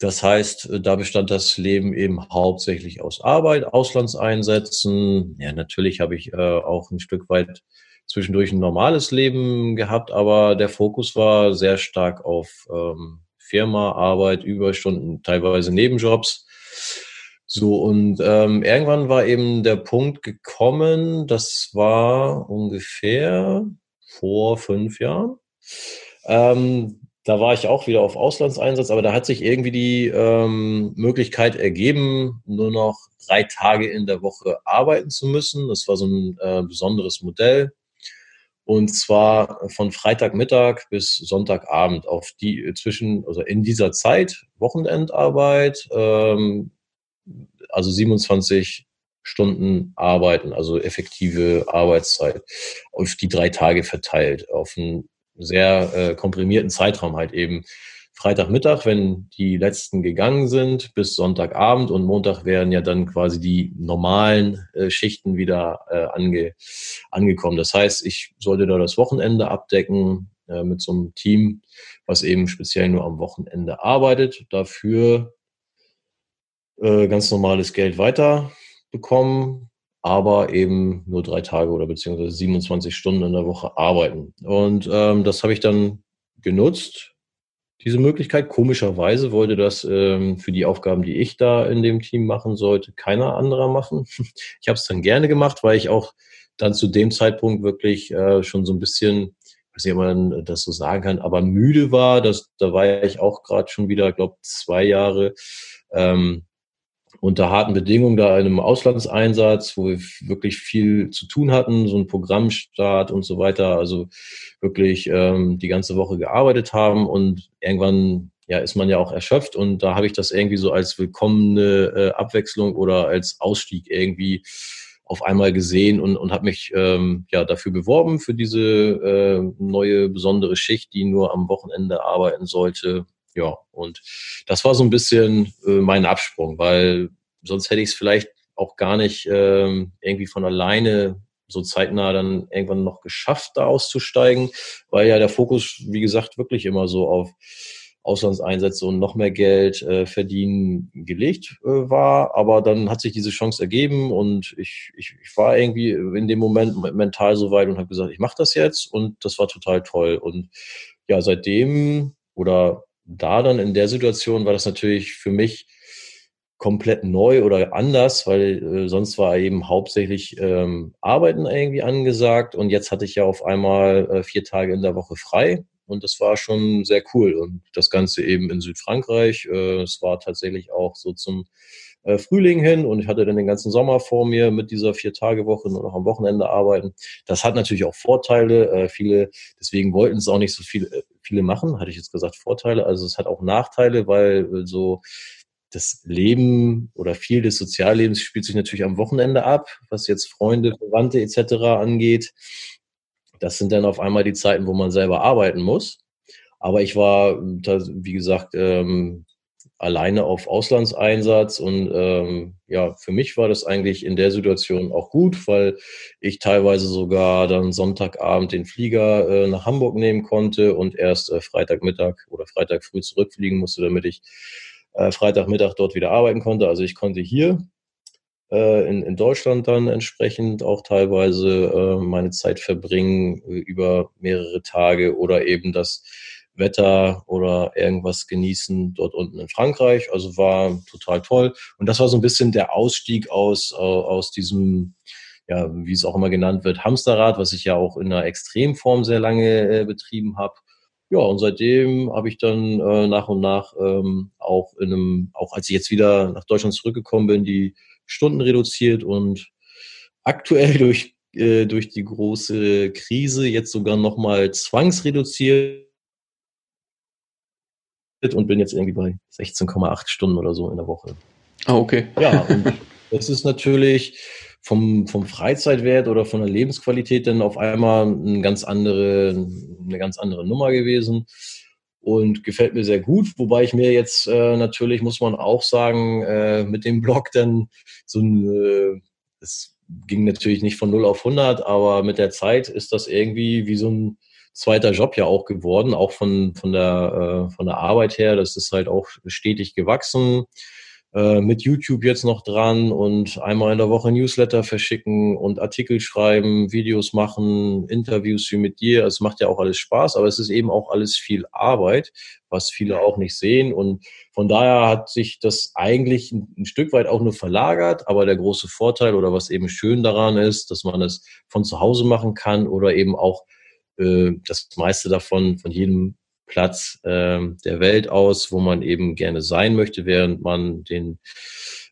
Das heißt, da bestand das Leben eben hauptsächlich aus Arbeit, Auslandseinsätzen. Ja, natürlich habe ich äh, auch ein Stück weit zwischendurch ein normales Leben gehabt, aber der Fokus war sehr stark auf ähm, Firma, Arbeit, Überstunden, teilweise Nebenjobs. So, und ähm, irgendwann war eben der Punkt gekommen, das war ungefähr vor fünf Jahren. Ähm, da war ich auch wieder auf Auslandseinsatz, aber da hat sich irgendwie die ähm, Möglichkeit ergeben, nur noch drei Tage in der Woche arbeiten zu müssen. Das war so ein äh, besonderes Modell. Und zwar von Freitagmittag bis Sonntagabend auf die zwischen, also in dieser Zeit, Wochenendarbeit, ähm, also 27 Stunden arbeiten, also effektive Arbeitszeit, auf die drei Tage verteilt, auf einen sehr äh, komprimierten Zeitraum halt eben. Freitagmittag, wenn die letzten gegangen sind, bis Sonntagabend und Montag wären ja dann quasi die normalen äh, Schichten wieder äh, ange, angekommen. Das heißt, ich sollte da das Wochenende abdecken äh, mit so einem Team, was eben speziell nur am Wochenende arbeitet. Dafür äh, ganz normales Geld weiterbekommen, aber eben nur drei Tage oder beziehungsweise 27 Stunden in der Woche arbeiten. Und ähm, das habe ich dann genutzt diese Möglichkeit. Komischerweise wollte das ähm, für die Aufgaben, die ich da in dem Team machen sollte, keiner anderer machen. *laughs* Ich habe es dann gerne gemacht, weil ich auch dann zu dem Zeitpunkt wirklich äh, schon so ein bisschen, weiß nicht, ob man das so sagen kann, aber müde war. Das, da war ich auch gerade schon wieder, glaube zwei Jahre ähm, unter harten Bedingungen da in einem Auslandseinsatz, wo wir wirklich viel zu tun hatten, so ein Programmstart und so weiter, also wirklich ähm, die ganze Woche gearbeitet haben und irgendwann ja ist man ja auch erschöpft und da habe ich das irgendwie so als willkommene äh, Abwechslung oder als Ausstieg irgendwie auf einmal gesehen und, und habe mich ähm, ja dafür beworben für diese äh, neue besondere Schicht, die nur am Wochenende arbeiten sollte ja, und das war so ein bisschen äh, mein Absprung, weil sonst hätte ich es vielleicht auch gar nicht ähm, irgendwie von alleine so zeitnah dann irgendwann noch geschafft, da auszusteigen, weil ja der Fokus, wie gesagt, wirklich immer so auf Auslandseinsätze und noch mehr Geld äh, verdienen gelegt äh, war. Aber dann hat sich diese Chance ergeben und ich, ich, ich war irgendwie in dem Moment mental so weit und habe gesagt, ich mache das jetzt und das war total toll. Und ja, seitdem oder da dann in der Situation war das natürlich für mich komplett neu oder anders, weil äh, sonst war eben hauptsächlich ähm, Arbeiten irgendwie angesagt und jetzt hatte ich ja auf einmal äh, vier Tage in der Woche frei und das war schon sehr cool und das Ganze eben in Südfrankreich. Äh, es war tatsächlich auch so zum äh, Frühling hin und ich hatte dann den ganzen Sommer vor mir mit dieser Vier-Tage-Woche nur noch am Wochenende arbeiten. Das hat natürlich auch Vorteile. Äh, viele, deswegen wollten es auch nicht so viele, äh, viele machen, hatte ich jetzt gesagt, Vorteile. Also es hat auch Nachteile, weil so das Leben oder viel des Soziallebens spielt sich natürlich am Wochenende ab, was jetzt Freunde, Verwandte etc. angeht. Das sind dann auf einmal die Zeiten, wo man selber arbeiten muss. Aber ich war, wie gesagt, ähm, alleine auf Auslandseinsatz und ähm, ja, für mich war das eigentlich in der Situation auch gut, weil ich teilweise sogar dann Sonntagabend den Flieger äh, nach Hamburg nehmen konnte und erst äh, Freitagmittag oder Freitag früh zurückfliegen musste, damit ich äh, Freitagmittag dort wieder arbeiten konnte. Also ich konnte hier äh, in, in Deutschland dann entsprechend auch teilweise äh, meine Zeit verbringen äh, über mehrere Tage oder eben das Wetter oder irgendwas genießen dort unten in Frankreich. Also war total toll. Und das war so ein bisschen der Ausstieg aus, aus diesem, ja, wie es auch immer genannt wird, Hamsterrad, was ich ja auch in einer Extremform sehr lange äh, betrieben habe. Ja, und seitdem habe ich dann äh, nach und nach ähm, auch in einem, auch als ich jetzt wieder nach Deutschland zurückgekommen bin, die Stunden reduziert und aktuell *laughs* durch, äh, durch die große Krise jetzt sogar nochmal zwangsreduziert und bin jetzt irgendwie bei 16,8 Stunden oder so in der Woche. Ah, okay. Ja, *laughs* und das ist natürlich vom, vom Freizeitwert oder von der Lebensqualität dann auf einmal eine ganz andere, eine ganz andere Nummer gewesen und gefällt mir sehr gut. Wobei ich mir jetzt äh, natürlich, muss man auch sagen, äh, mit dem Blog dann so ein, äh, es ging natürlich nicht von 0 auf 100, aber mit der Zeit ist das irgendwie wie so ein zweiter Job ja auch geworden, auch von, von, der, äh, von der Arbeit her. Das ist halt auch stetig gewachsen. Äh, mit YouTube jetzt noch dran und einmal in der Woche Newsletter verschicken und Artikel schreiben, Videos machen, Interviews wie mit dir. Es macht ja auch alles Spaß, aber es ist eben auch alles viel Arbeit, was viele auch nicht sehen. Und von daher hat sich das eigentlich ein, ein Stück weit auch nur verlagert. Aber der große Vorteil oder was eben schön daran ist, dass man es von zu Hause machen kann oder eben auch äh, das meiste davon von jedem Platz äh, der Welt aus, wo man eben gerne sein möchte, während man den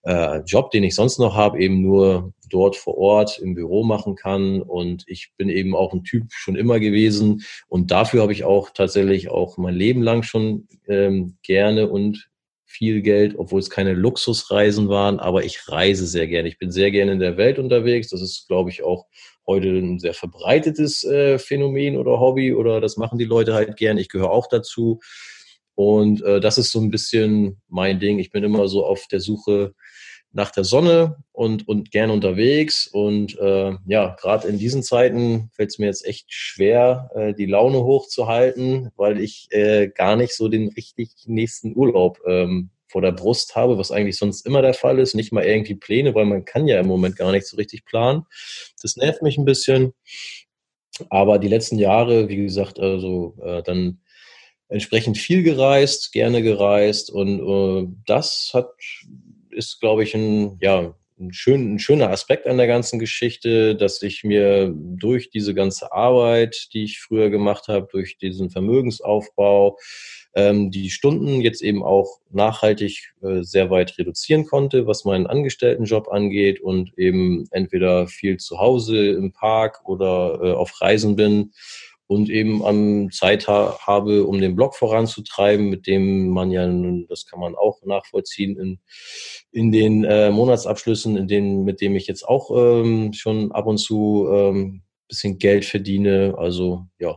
äh, Job, den ich sonst noch habe, eben nur dort vor Ort im Büro machen kann. Und ich bin eben auch ein Typ schon immer gewesen. Und dafür habe ich auch tatsächlich auch mein Leben lang schon ähm, gerne und viel Geld, obwohl es keine Luxusreisen waren, aber ich reise sehr gerne. Ich bin sehr gerne in der Welt unterwegs. Das ist, glaube ich, auch heute ein sehr verbreitetes äh, Phänomen oder Hobby oder das machen die Leute halt gern. Ich gehöre auch dazu. Und äh, das ist so ein bisschen mein Ding. Ich bin immer so auf der Suche nach der Sonne und, und gern unterwegs. Und äh, ja, gerade in diesen Zeiten fällt es mir jetzt echt schwer, äh, die Laune hochzuhalten, weil ich äh, gar nicht so den richtig nächsten Urlaub ähm, vor der Brust habe, was eigentlich sonst immer der Fall ist. Nicht mal irgendwie Pläne, weil man kann ja im Moment gar nicht so richtig planen. Das nervt mich ein bisschen. Aber die letzten Jahre, wie gesagt, also äh, dann entsprechend viel gereist, gerne gereist und äh, das hat ist, glaube ich, ein ja ein, schön, ein schöner Aspekt an der ganzen Geschichte, dass ich mir durch diese ganze Arbeit, die ich früher gemacht habe, durch diesen Vermögensaufbau, ähm, die Stunden jetzt eben auch nachhaltig äh, sehr weit reduzieren konnte, was meinen Angestelltenjob angeht und eben entweder viel zu Hause im Park oder äh, auf Reisen bin und eben am Zeit ha habe, um den Blog voranzutreiben, mit dem man ja, das kann man auch nachvollziehen, in, in den äh, Monatsabschlüssen, in denen, mit dem ich jetzt auch ähm, schon ab und zu ähm, bisschen Geld verdiene. Also ja,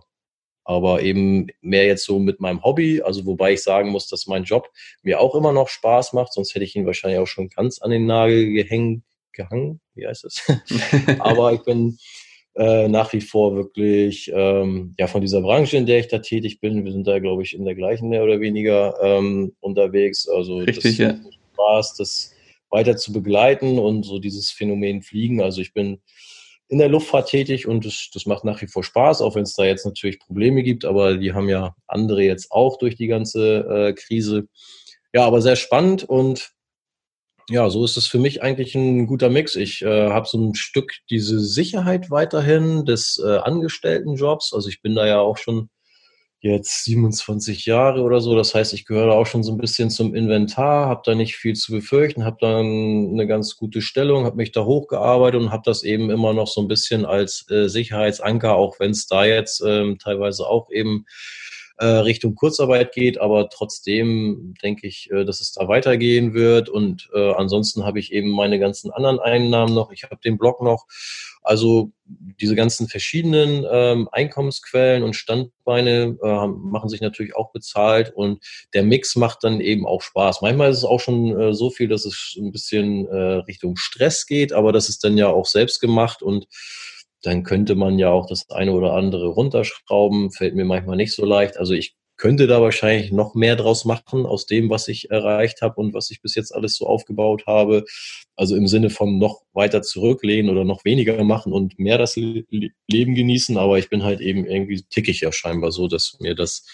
aber eben mehr jetzt so mit meinem Hobby, also wobei ich sagen muss, dass mein Job mir auch immer noch Spaß macht, sonst hätte ich ihn wahrscheinlich auch schon ganz an den Nagel gehängt, gehangen, wie heißt das? *laughs* aber ich bin äh, nach wie vor wirklich ähm, ja von dieser Branche, in der ich da tätig bin. Wir sind da, glaube ich, in der gleichen mehr oder weniger ähm, unterwegs. Also Richtig, das ja. Spaß, das weiter zu begleiten und so dieses Phänomen Fliegen. Also ich bin in der Luftfahrt tätig und das, das macht nach wie vor Spaß, auch wenn es da jetzt natürlich Probleme gibt, aber die haben ja andere jetzt auch durch die ganze äh, Krise. Ja, aber sehr spannend und ja, so ist es für mich eigentlich ein guter Mix. Ich äh, habe so ein Stück diese Sicherheit weiterhin des äh, Angestelltenjobs. Also ich bin da ja auch schon jetzt 27 Jahre oder so. Das heißt, ich gehöre auch schon so ein bisschen zum Inventar, habe da nicht viel zu befürchten, habe dann eine ganz gute Stellung, habe mich da hochgearbeitet und habe das eben immer noch so ein bisschen als äh, Sicherheitsanker, auch wenn es da jetzt ähm, teilweise auch eben äh, Richtung Kurzarbeit geht, aber trotzdem denke ich, äh, dass es da weitergehen wird. Und äh, ansonsten habe ich eben meine ganzen anderen Einnahmen noch. Ich habe den Blog noch. Also diese ganzen verschiedenen ähm, Einkommensquellen und Standbeine äh, machen sich natürlich auch bezahlt und der Mix macht dann eben auch Spaß. Manchmal ist es auch schon äh, so viel, dass es ein bisschen äh, Richtung Stress geht, aber das ist dann ja auch selbst gemacht und dann könnte man ja auch das eine oder andere runterschrauben. Fällt mir manchmal nicht so leicht. Also ich könnte da wahrscheinlich noch mehr draus machen aus dem, was ich erreicht habe und was ich bis jetzt alles so aufgebaut habe. Also im Sinne von noch weiter zurücklehnen oder noch weniger machen und mehr das Leben genießen. Aber ich bin halt eben irgendwie tickig ja scheinbar so, dass mir das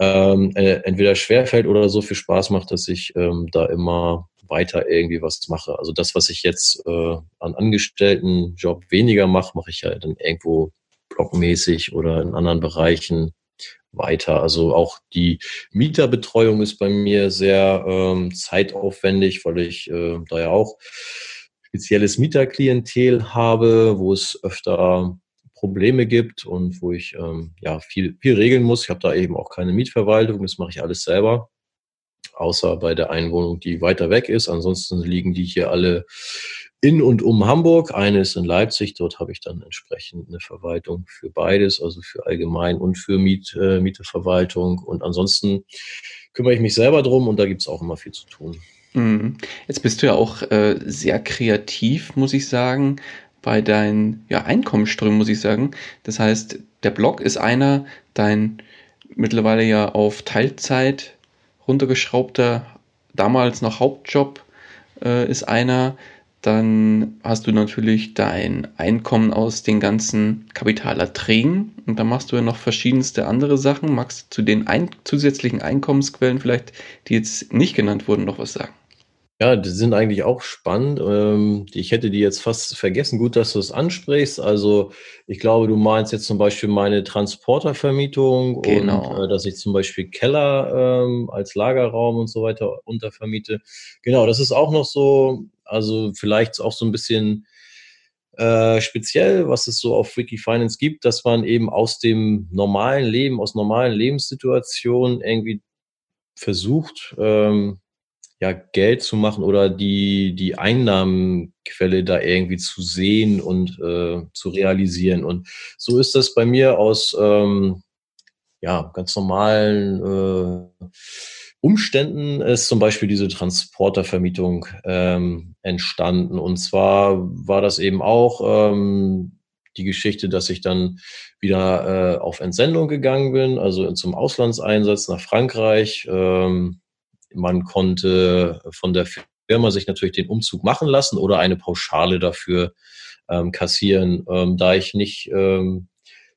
ähm, äh, entweder schwerfällt oder so viel Spaß macht, dass ich ähm, da immer weiter irgendwie was mache. Also das, was ich jetzt äh, an Angestelltenjob weniger mache, mache ich ja dann irgendwo blogmäßig oder in anderen Bereichen weiter. Also auch die Mieterbetreuung ist bei mir sehr ähm, zeitaufwendig, weil ich äh, da ja auch spezielles Mieterklientel habe, wo es öfter Probleme gibt und wo ich ähm, ja viel, viel regeln muss. Ich habe da eben auch keine Mietverwaltung, das mache ich alles selber außer bei der Einwohnung, die weiter weg ist. Ansonsten liegen die hier alle in und um Hamburg. Eine ist in Leipzig. Dort habe ich dann entsprechend eine Verwaltung für beides, also für Allgemein und für Miet, äh, Mieteverwaltung. Und ansonsten kümmere ich mich selber drum und da gibt es auch immer viel zu tun. Mhm. Jetzt bist du ja auch äh, sehr kreativ, muss ich sagen, bei deinen ja, Einkommensströmen, muss ich sagen. Das heißt, der Blog ist einer, dein mittlerweile ja auf Teilzeit runtergeschraubter, damals noch Hauptjob äh, ist einer. Dann hast du natürlich dein Einkommen aus den ganzen Kapitalerträgen und dann machst du ja noch verschiedenste andere Sachen. Magst du zu den ein zusätzlichen Einkommensquellen vielleicht, die jetzt nicht genannt wurden, noch was sagen? Ja, die sind eigentlich auch spannend. Ähm, ich hätte die jetzt fast vergessen. Gut, dass du es ansprichst. Also ich glaube, du meinst jetzt zum Beispiel meine Transportervermietung genau. und äh, dass ich zum Beispiel Keller ähm, als Lagerraum und so weiter untervermiete. Genau, das ist auch noch so, also vielleicht auch so ein bisschen äh, speziell, was es so auf Wikifinance gibt, dass man eben aus dem normalen Leben, aus normalen Lebenssituationen irgendwie versucht, ähm, ja, Geld zu machen oder die, die Einnahmenquelle da irgendwie zu sehen und äh, zu realisieren. Und so ist das bei mir aus ähm, ja, ganz normalen äh, Umständen ist zum Beispiel diese Transportervermietung ähm, entstanden. Und zwar war das eben auch ähm, die Geschichte, dass ich dann wieder äh, auf Entsendung gegangen bin, also zum Auslandseinsatz nach Frankreich. Ähm, man konnte von der Firma sich natürlich den Umzug machen lassen oder eine Pauschale dafür ähm, kassieren. Ähm, da ich nicht, ähm,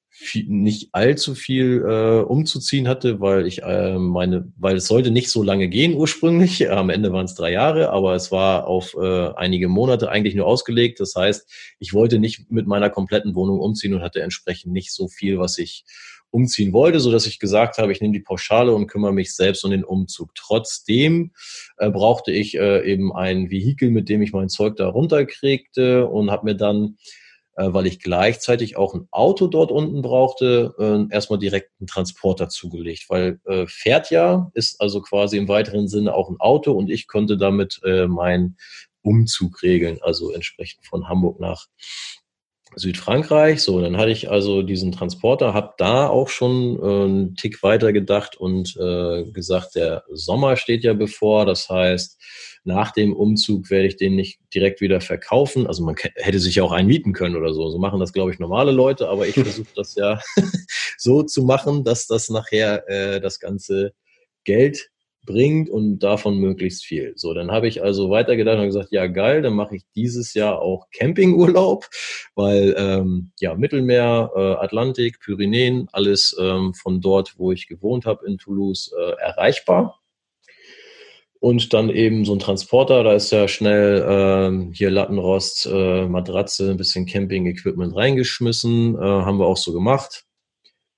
viel, nicht allzu viel äh, umzuziehen hatte, weil ich äh, meine, weil es sollte nicht so lange gehen ursprünglich. *laughs* Am Ende waren es drei Jahre, aber es war auf äh, einige Monate eigentlich nur ausgelegt. Das heißt, ich wollte nicht mit meiner kompletten Wohnung umziehen und hatte entsprechend nicht so viel, was ich umziehen wollte, so dass ich gesagt habe, ich nehme die Pauschale und kümmere mich selbst um den Umzug. Trotzdem äh, brauchte ich äh, eben ein Vehikel, mit dem ich mein Zeug da runterkriegte und habe mir dann äh, weil ich gleichzeitig auch ein Auto dort unten brauchte, äh, erstmal direkt einen Transporter zugelegt, weil äh, fährt ja, ist also quasi im weiteren Sinne auch ein Auto und ich konnte damit äh, meinen Umzug regeln, also entsprechend von Hamburg nach Südfrankreich. So, dann hatte ich also diesen Transporter, habe da auch schon äh, einen Tick weiter gedacht und äh, gesagt, der Sommer steht ja bevor. Das heißt, nach dem Umzug werde ich den nicht direkt wieder verkaufen. Also man hätte sich ja auch einen mieten können oder so. So machen das, glaube ich, normale Leute, aber ich *laughs* versuche das ja *laughs* so zu machen, dass das nachher äh, das ganze Geld bringt und davon möglichst viel. So, dann habe ich also weitergedacht und gesagt, ja geil, dann mache ich dieses Jahr auch Campingurlaub, weil ähm, ja Mittelmeer, äh, Atlantik, Pyrenäen, alles ähm, von dort, wo ich gewohnt habe in Toulouse, äh, erreichbar. Und dann eben so ein Transporter, da ist ja schnell ähm, hier Lattenrost, äh, Matratze, ein bisschen Camping-Equipment reingeschmissen, äh, haben wir auch so gemacht.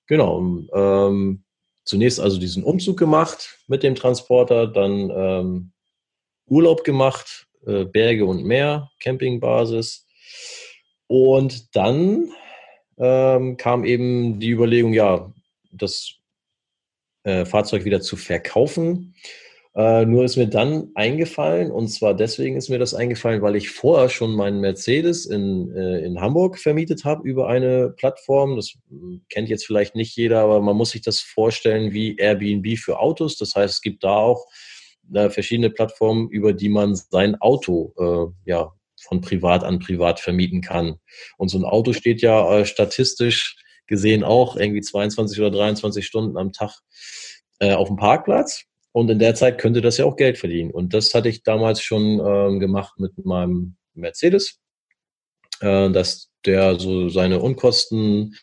Genau. Ähm, zunächst also diesen Umzug gemacht mit dem Transporter, dann ähm, Urlaub gemacht, äh, Berge und Meer, Campingbasis. Und dann ähm, kam eben die Überlegung, ja, das äh, Fahrzeug wieder zu verkaufen. Äh, nur ist mir dann eingefallen, und zwar deswegen ist mir das eingefallen, weil ich vorher schon meinen Mercedes in, äh, in Hamburg vermietet habe über eine Plattform. Das hm, kennt jetzt vielleicht nicht jeder, aber man muss sich das vorstellen wie Airbnb für Autos. Das heißt, es gibt da auch äh, verschiedene Plattformen, über die man sein Auto äh, ja, von privat an privat vermieten kann. Und so ein Auto steht ja äh, statistisch gesehen auch irgendwie 22 oder 23 Stunden am Tag äh, auf dem Parkplatz. Und in der Zeit könnte das ja auch Geld verdienen. Und das hatte ich damals schon ähm, gemacht mit meinem Mercedes, äh, dass der so seine Unkosten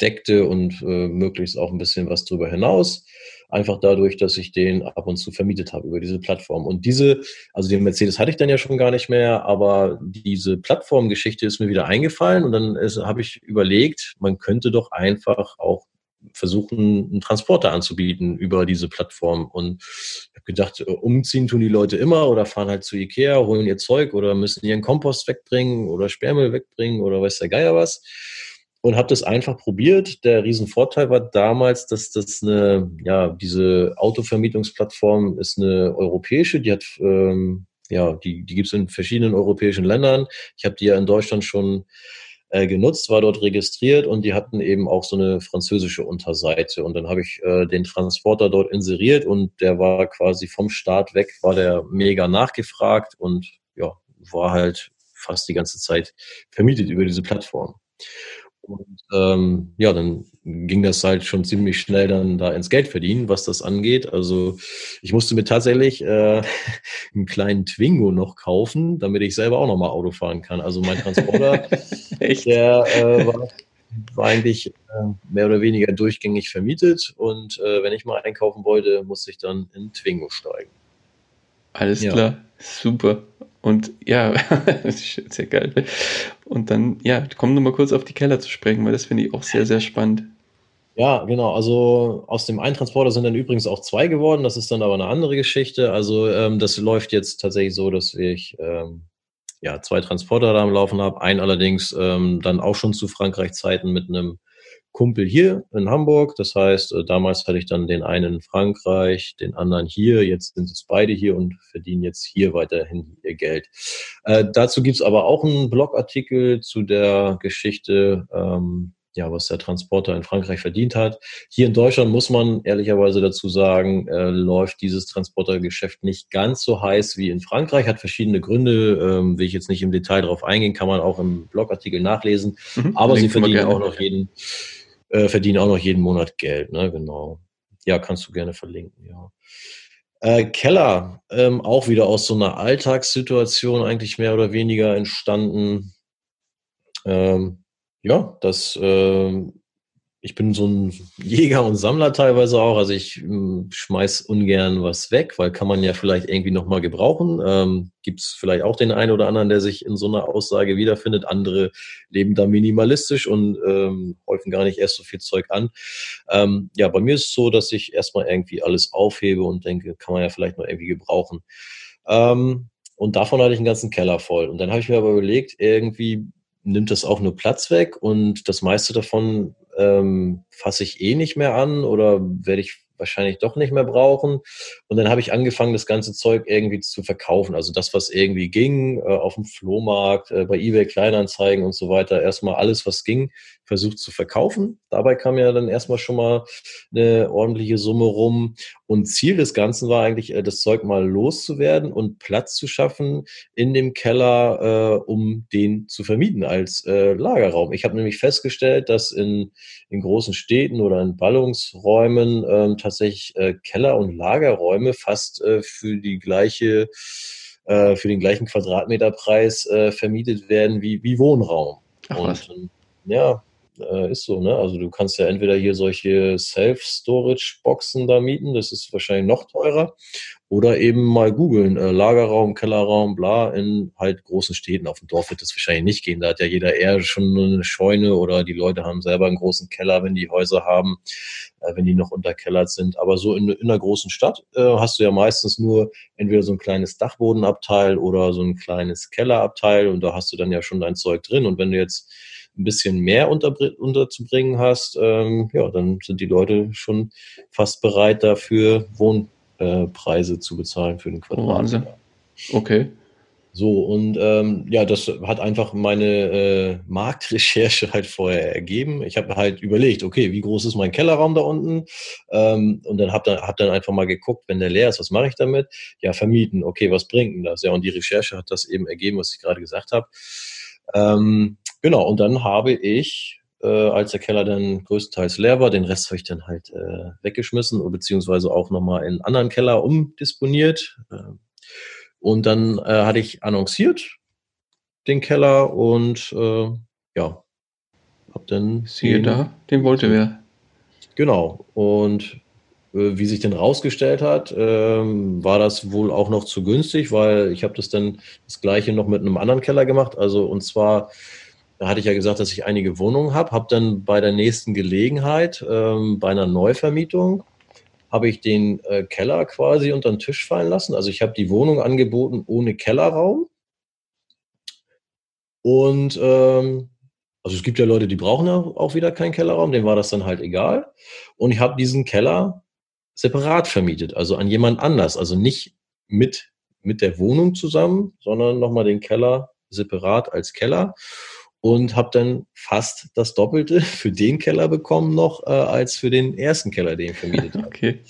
deckte und äh, möglichst auch ein bisschen was drüber hinaus. Einfach dadurch, dass ich den ab und zu vermietet habe über diese Plattform. Und diese, also den Mercedes hatte ich dann ja schon gar nicht mehr, aber diese Plattformgeschichte ist mir wieder eingefallen und dann habe ich überlegt, man könnte doch einfach auch versuchen, einen Transporter anzubieten über diese Plattform. Und ich habe gedacht, äh, umziehen tun die Leute immer oder fahren halt zu Ikea, holen ihr Zeug oder müssen ihren Kompost wegbringen oder Sperrmüll wegbringen oder weiß der Geier was. Und habe das einfach probiert. Der Riesenvorteil war damals, dass das eine, ja, diese Autovermietungsplattform ist eine europäische, die hat ähm, ja, die, die gibt es in verschiedenen europäischen Ländern. Ich habe die ja in Deutschland schon äh, genutzt, war dort registriert und die hatten eben auch so eine französische Unterseite. Und dann habe ich äh, den Transporter dort inseriert und der war quasi vom Start weg, war der mega nachgefragt und ja, war halt fast die ganze Zeit vermietet über diese Plattform. Und ähm, ja, dann ging das halt schon ziemlich schnell dann da ins Geld verdienen, was das angeht. Also ich musste mir tatsächlich äh, *laughs* einen kleinen Twingo noch kaufen, damit ich selber auch nochmal Auto fahren kann. Also mein Transporter, *laughs* der äh, war, war eigentlich äh, mehr oder weniger durchgängig vermietet. Und äh, wenn ich mal einkaufen wollte, musste ich dann in Twingo steigen. Alles ja. klar, super. Und ja, *laughs* das ist sehr geil. Und dann, ja, komm nur mal kurz auf die Keller zu sprechen, weil das finde ich auch sehr, sehr spannend. Ja, genau. Also aus dem einen Transporter sind dann übrigens auch zwei geworden. Das ist dann aber eine andere Geschichte. Also ähm, das läuft jetzt tatsächlich so, dass ich ähm, ja zwei Transporter da am Laufen habe. Einen allerdings ähm, dann auch schon zu Frankreich-Zeiten mit einem Kumpel hier in Hamburg. Das heißt, äh, damals hatte ich dann den einen in Frankreich, den anderen hier. Jetzt sind es beide hier und verdienen jetzt hier weiterhin ihr Geld. Äh, dazu gibt's aber auch einen Blogartikel zu der Geschichte, ähm, ja, was der Transporter in Frankreich verdient hat. Hier in Deutschland muss man ehrlicherweise dazu sagen, äh, läuft dieses Transportergeschäft nicht ganz so heiß wie in Frankreich. Hat verschiedene Gründe, ähm, will ich jetzt nicht im Detail darauf eingehen, kann man auch im Blogartikel nachlesen. Mhm, aber sie verdienen auch noch jeden äh, verdienen auch noch jeden Monat Geld, ne? Genau. Ja, kannst du gerne verlinken, ja. Äh, Keller, ähm, auch wieder aus so einer Alltagssituation eigentlich mehr oder weniger entstanden. Ähm, ja, das äh, ich bin so ein Jäger und Sammler teilweise auch. Also ich äh, schmeiß ungern was weg, weil kann man ja vielleicht irgendwie nochmal gebrauchen. Ähm, Gibt es vielleicht auch den einen oder anderen, der sich in so einer Aussage wiederfindet. Andere leben da minimalistisch und ähm, häufen gar nicht erst so viel Zeug an. Ähm, ja, bei mir ist es so, dass ich erstmal irgendwie alles aufhebe und denke, kann man ja vielleicht noch irgendwie gebrauchen. Ähm, und davon hatte ich einen ganzen Keller voll. Und dann habe ich mir aber überlegt, irgendwie nimmt das auch nur Platz weg und das meiste davon ähm, fasse ich eh nicht mehr an oder werde ich wahrscheinlich doch nicht mehr brauchen. Und dann habe ich angefangen, das ganze Zeug irgendwie zu verkaufen. Also das, was irgendwie ging, äh, auf dem Flohmarkt, äh, bei eBay Kleinanzeigen und so weiter. Erstmal alles, was ging, versucht zu verkaufen. Dabei kam ja dann erstmal schon mal eine ordentliche Summe rum. Und Ziel des Ganzen war eigentlich, äh, das Zeug mal loszuwerden und Platz zu schaffen in dem Keller, um den zu vermieten als Lagerraum. Ich habe nämlich festgestellt, dass in, in großen Städten oder in Ballungsräumen ähm, tatsächlich äh, Keller- und Lagerräume fast äh, für die gleiche äh, für den gleichen Quadratmeterpreis äh, vermietet werden wie, wie Wohnraum. Ach, und ja, äh, ist so, ne? Also du kannst ja entweder hier solche Self-Storage-Boxen da mieten, das ist wahrscheinlich noch teurer, oder eben mal googeln, äh, Lagerraum, Kellerraum, bla, in halt großen Städten. Auf dem Dorf wird das wahrscheinlich nicht gehen. Da hat ja jeder eher schon eine Scheune oder die Leute haben selber einen großen Keller, wenn die Häuser haben, äh, wenn die noch unterkellert sind. Aber so in, in einer großen Stadt äh, hast du ja meistens nur entweder so ein kleines Dachbodenabteil oder so ein kleines Kellerabteil und da hast du dann ja schon dein Zeug drin. Und wenn du jetzt ein bisschen mehr unterzubringen hast, ähm, ja, dann sind die Leute schon fast bereit dafür, Wohnpreise äh, zu bezahlen für den Quadrat. Wahnsinn. Okay. So, und ähm, ja, das hat einfach meine äh, Marktrecherche halt vorher ergeben. Ich habe halt überlegt, okay, wie groß ist mein Kellerraum da unten? Ähm, und dann habe dann, hab dann einfach mal geguckt, wenn der leer ist, was mache ich damit? Ja, vermieten. Okay, was bringt denn das? Ja, und die Recherche hat das eben ergeben, was ich gerade gesagt habe. Ähm, genau, und dann habe ich, äh, als der Keller dann größtenteils leer war, den Rest habe ich dann halt äh, weggeschmissen, beziehungsweise auch nochmal in einen anderen Keller umdisponiert. Äh, und dann äh, hatte ich annonciert den Keller und äh, ja, hab dann. Siehe den, da, den wollte wer. Genau. Und äh, wie sich denn rausgestellt hat, ähm, war das wohl auch noch zu günstig, weil ich habe das dann das gleiche noch mit einem anderen Keller gemacht. Also und zwar da hatte ich ja gesagt, dass ich einige Wohnungen habe, habe dann bei der nächsten Gelegenheit ähm, bei einer Neuvermietung habe ich den äh, Keller quasi unter den Tisch fallen lassen. Also ich habe die Wohnung angeboten ohne Kellerraum. Und ähm, also es gibt ja Leute, die brauchen ja auch wieder keinen Kellerraum, denen war das dann halt egal. Und ich habe diesen Keller separat vermietet, also an jemand anders, also nicht mit, mit der Wohnung zusammen, sondern nochmal den Keller separat als Keller und habe dann fast das Doppelte für den Keller bekommen noch äh, als für den ersten Keller, den ich vermietet habe. Okay.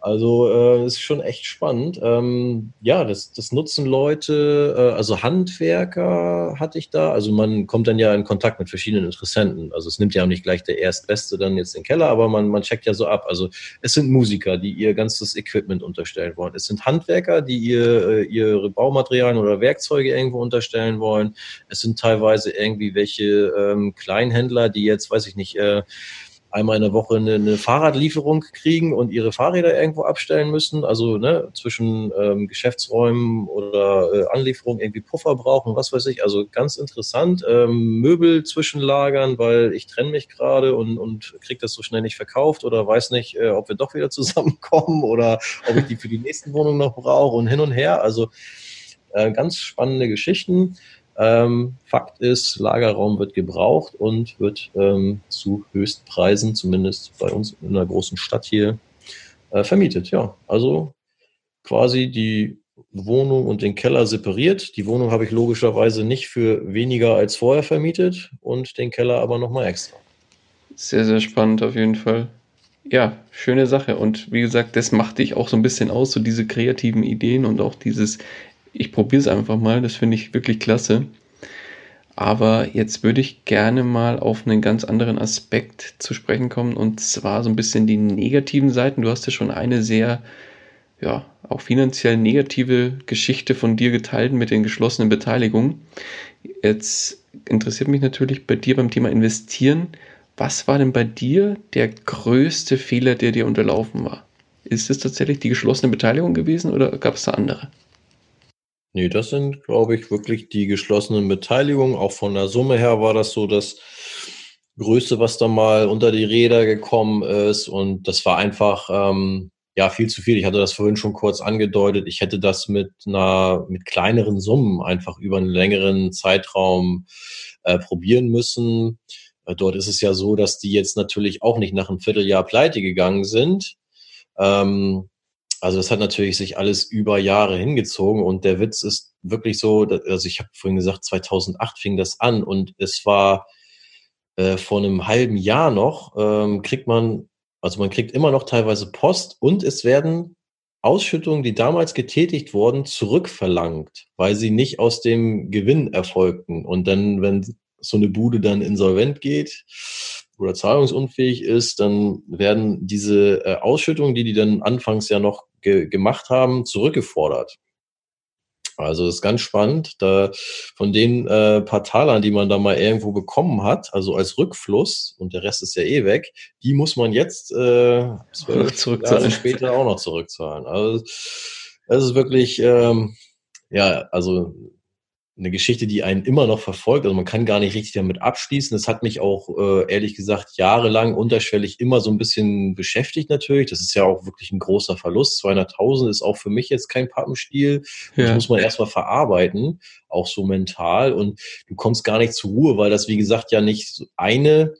Also äh, ist schon echt spannend. Ähm, ja, das, das nutzen Leute, äh, also Handwerker hatte ich da. Also man kommt dann ja in Kontakt mit verschiedenen Interessenten. Also es nimmt ja auch nicht gleich der Erstbeste dann jetzt den Keller, aber man, man checkt ja so ab. Also es sind Musiker, die ihr ganzes Equipment unterstellen wollen. Es sind Handwerker, die ihr, äh, ihre Baumaterialien oder Werkzeuge irgendwo unterstellen wollen. Es sind teilweise irgendwie welche ähm, Kleinhändler, die jetzt, weiß ich nicht, äh, einmal in der Woche eine, eine, Fahrradlieferung kriegen und ihre Fahrräder irgendwo abstellen müssen, also ne, zwischen ähm, Geschäftsräumen oder äh, Anlieferung irgendwie Puffer brauchen, was weiß ich. Also ganz interessant. Ähm, Möbel zwischenlagern, weil ich trenne mich gerade und, und kriege das so schnell nicht verkauft oder weiß nicht, äh, ob wir doch wieder *laughs* zusammenkommen oder ob ich die für die nächsten Wohnungen noch brauche und hin und her. Also äh, ganz spannende Geschichten. Ähm, Fakt ist, Lagerraum wird gebraucht und wird ähm, zu Höchstpreisen, zumindest bei uns in einer großen Stadt hier, äh, vermietet. Ja, also quasi die Wohnung und den Keller separiert. Die Wohnung habe ich logischerweise nicht für weniger als vorher vermietet und den Keller aber nochmal extra. Sehr, sehr spannend auf jeden Fall. Ja, schöne Sache. Und wie gesagt, das macht dich auch so ein bisschen aus, so diese kreativen Ideen und auch dieses ich probiere es einfach mal, das finde ich wirklich klasse. Aber jetzt würde ich gerne mal auf einen ganz anderen Aspekt zu sprechen kommen und zwar so ein bisschen die negativen Seiten. Du hast ja schon eine sehr, ja, auch finanziell negative Geschichte von dir geteilt mit den geschlossenen Beteiligungen. Jetzt interessiert mich natürlich bei dir beim Thema Investieren. Was war denn bei dir der größte Fehler, der dir unterlaufen war? Ist es tatsächlich die geschlossene Beteiligung gewesen oder gab es da andere? Nee, das sind, glaube ich, wirklich die geschlossenen Beteiligungen. Auch von der Summe her war das so das Größte, was da mal unter die Räder gekommen ist. Und das war einfach, ähm, ja, viel zu viel. Ich hatte das vorhin schon kurz angedeutet. Ich hätte das mit einer, mit kleineren Summen einfach über einen längeren Zeitraum äh, probieren müssen. Äh, dort ist es ja so, dass die jetzt natürlich auch nicht nach einem Vierteljahr pleite gegangen sind. Ähm, also das hat natürlich sich alles über Jahre hingezogen und der Witz ist wirklich so, also ich habe vorhin gesagt, 2008 fing das an und es war äh, vor einem halben Jahr noch, ähm, kriegt man, also man kriegt immer noch teilweise Post und es werden Ausschüttungen, die damals getätigt wurden, zurückverlangt, weil sie nicht aus dem Gewinn erfolgten. Und dann, wenn so eine Bude dann insolvent geht, oder zahlungsunfähig ist, dann werden diese äh, Ausschüttungen, die die dann anfangs ja noch ge gemacht haben, zurückgefordert. Also das ist ganz spannend. Da von den äh, paar Talern, die man da mal irgendwo bekommen hat, also als Rückfluss, und der Rest ist ja eh weg, die muss man jetzt äh, zwölf *laughs* Jahre später auch noch zurückzahlen. Also das ist wirklich, ähm, ja, also eine Geschichte, die einen immer noch verfolgt. Also man kann gar nicht richtig damit abschließen. Das hat mich auch äh, ehrlich gesagt jahrelang unterschwellig immer so ein bisschen beschäftigt natürlich. Das ist ja auch wirklich ein großer Verlust. 200.000 ist auch für mich jetzt kein Pappenstiel. Ja. Das muss man erstmal verarbeiten, auch so mental. Und du kommst gar nicht zur Ruhe, weil das, wie gesagt, ja nicht eine,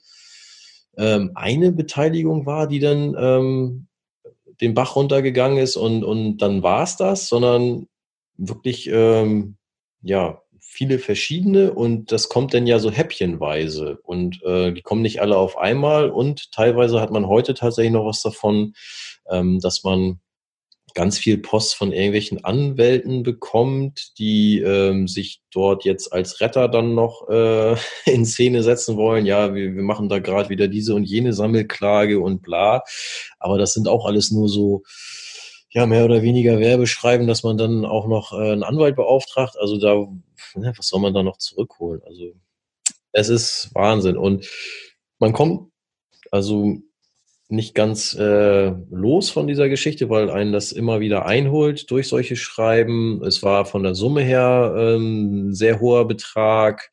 ähm, eine Beteiligung war, die dann ähm, den Bach runtergegangen ist und, und dann war's das, sondern wirklich ähm, ja viele verschiedene und das kommt dann ja so häppchenweise und äh, die kommen nicht alle auf einmal und teilweise hat man heute tatsächlich noch was davon, ähm, dass man ganz viel Post von irgendwelchen Anwälten bekommt, die ähm, sich dort jetzt als Retter dann noch äh, *laughs* in Szene setzen wollen. Ja, wir, wir machen da gerade wieder diese und jene Sammelklage und bla. Aber das sind auch alles nur so ja, mehr oder weniger Werbeschreiben, dass man dann auch noch äh, einen Anwalt beauftragt. Also da, ne, was soll man da noch zurückholen? Also es ist Wahnsinn. Und man kommt also nicht ganz äh, los von dieser Geschichte, weil einen das immer wieder einholt durch solche Schreiben. Es war von der Summe her ähm, sehr hoher Betrag.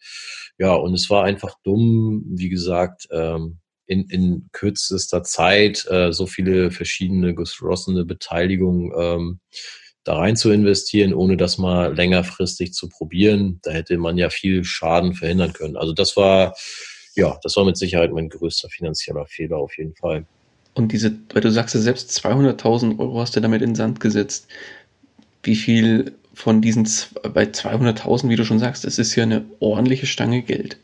Ja, und es war einfach dumm, wie gesagt, ähm, in, in kürzester Zeit äh, so viele verschiedene geschlossene Beteiligungen ähm, da rein zu investieren, ohne das mal längerfristig zu probieren. Da hätte man ja viel Schaden verhindern können. Also das war, ja, das war mit Sicherheit mein größter finanzieller Fehler auf jeden Fall. Und diese, weil du sagst ja selbst 200.000 Euro hast du damit in den Sand gesetzt. Wie viel von diesen, bei 200.000, wie du schon sagst, das ist ja eine ordentliche Stange Geld.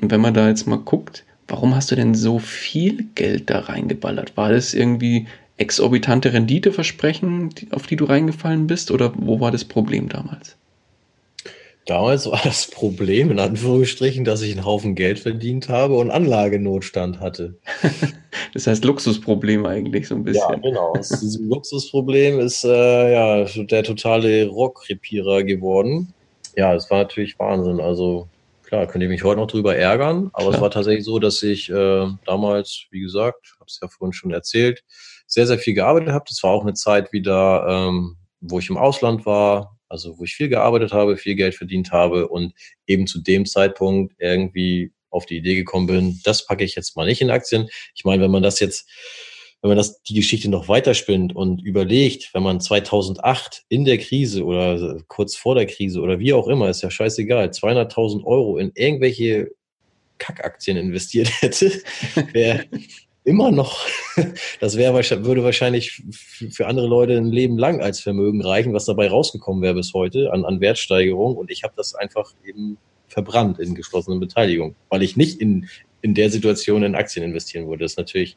Und wenn man da jetzt mal guckt, warum hast du denn so viel Geld da reingeballert? War das irgendwie exorbitante Renditeversprechen, auf die du reingefallen bist, oder wo war das Problem damals? Damals war das Problem, in Anführungsstrichen, dass ich einen Haufen Geld verdient habe und Anlagenotstand hatte. *laughs* das heißt Luxusproblem eigentlich so ein bisschen. Ja, genau. Dieses Luxusproblem ist äh, ja der totale Rockrepierer geworden. Ja, es war natürlich Wahnsinn. Also klar, könnte ich mich heute noch drüber ärgern, aber klar. es war tatsächlich so, dass ich äh, damals, wie gesagt, habe es ja vorhin schon erzählt, sehr, sehr viel gearbeitet habe. Das war auch eine Zeit wieder, ähm, wo ich im Ausland war, also wo ich viel gearbeitet habe, viel Geld verdient habe und eben zu dem Zeitpunkt irgendwie auf die Idee gekommen bin, das packe ich jetzt mal nicht in Aktien. Ich meine, wenn man das jetzt wenn man das, die Geschichte noch weiterspinnt und überlegt, wenn man 2008 in der Krise oder kurz vor der Krise oder wie auch immer, ist ja scheißegal, 200.000 Euro in irgendwelche Kackaktien investiert *laughs* hätte, wäre immer noch, *laughs* das wäre würde wahrscheinlich für andere Leute ein Leben lang als Vermögen reichen, was dabei rausgekommen wäre bis heute an, an Wertsteigerung. Und ich habe das einfach eben verbrannt in geschlossenen Beteiligung, weil ich nicht in, in der Situation in Aktien investieren würde. Das ist natürlich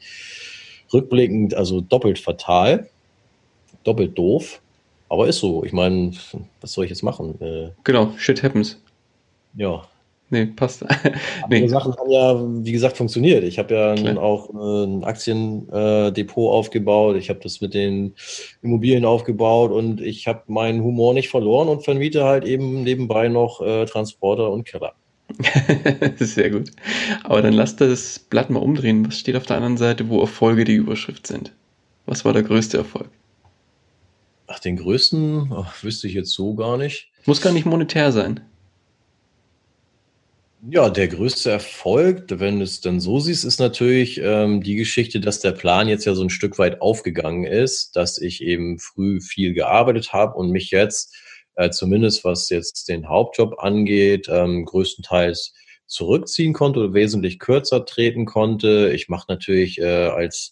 rückblickend also doppelt fatal, doppelt doof. Aber ist so. Ich meine, was soll ich jetzt machen? Äh, genau, shit happens. Ja. Nee, passt. *laughs* nee. Die Sachen haben ja, wie gesagt, funktioniert. Ich habe ja Klar. auch äh, ein Aktiendepot aufgebaut. Ich habe das mit den Immobilien aufgebaut und ich habe meinen Humor nicht verloren und vermiete halt eben nebenbei noch äh, Transporter und Keller. *laughs* Sehr gut. Aber dann lass das Blatt mal umdrehen. Was steht auf der anderen Seite, wo Erfolge die Überschrift sind? Was war der größte Erfolg? Ach, den größten Ach, wüsste ich jetzt so gar nicht. Muss gar nicht monetär sein. Ja, der größte Erfolg, wenn du es dann so siehst, ist natürlich ähm, die Geschichte, dass der Plan jetzt ja so ein Stück weit aufgegangen ist, dass ich eben früh viel gearbeitet habe und mich jetzt äh, zumindest was jetzt den Hauptjob angeht, ähm, größtenteils zurückziehen konnte oder wesentlich kürzer treten konnte. Ich mache natürlich äh, als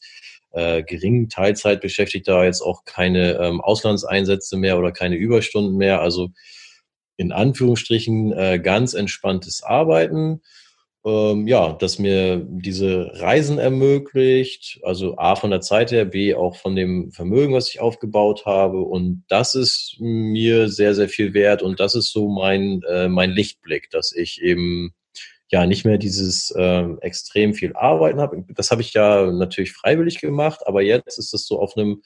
äh, geringen Teilzeitbeschäftigter jetzt auch keine ähm, Auslandseinsätze mehr oder keine Überstunden mehr. Also in Anführungsstrichen äh, ganz entspanntes Arbeiten ähm, ja, dass mir diese Reisen ermöglicht, also A von der Zeit her, B auch von dem Vermögen, was ich aufgebaut habe. Und das ist mir sehr, sehr viel wert. Und das ist so mein, äh, mein Lichtblick, dass ich eben ja nicht mehr dieses äh, extrem viel Arbeiten habe. Das habe ich ja natürlich freiwillig gemacht, aber jetzt ist es so auf einem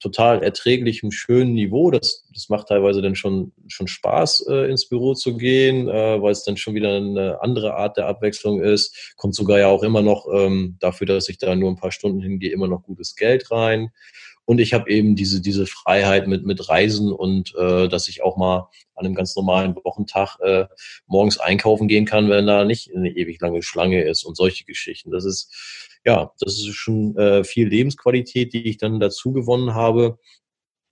total erträglichem, schönen Niveau. Das, das macht teilweise dann schon, schon Spaß, äh, ins Büro zu gehen, äh, weil es dann schon wieder eine andere Art der Abwechslung ist. Kommt sogar ja auch immer noch ähm, dafür, dass ich da nur ein paar Stunden hingehe, immer noch gutes Geld rein. Und ich habe eben diese, diese Freiheit mit, mit Reisen und äh, dass ich auch mal an einem ganz normalen Wochentag äh, morgens einkaufen gehen kann, wenn da nicht eine ewig lange Schlange ist und solche Geschichten. Das ist, ja, das ist schon äh, viel Lebensqualität, die ich dann dazu gewonnen habe.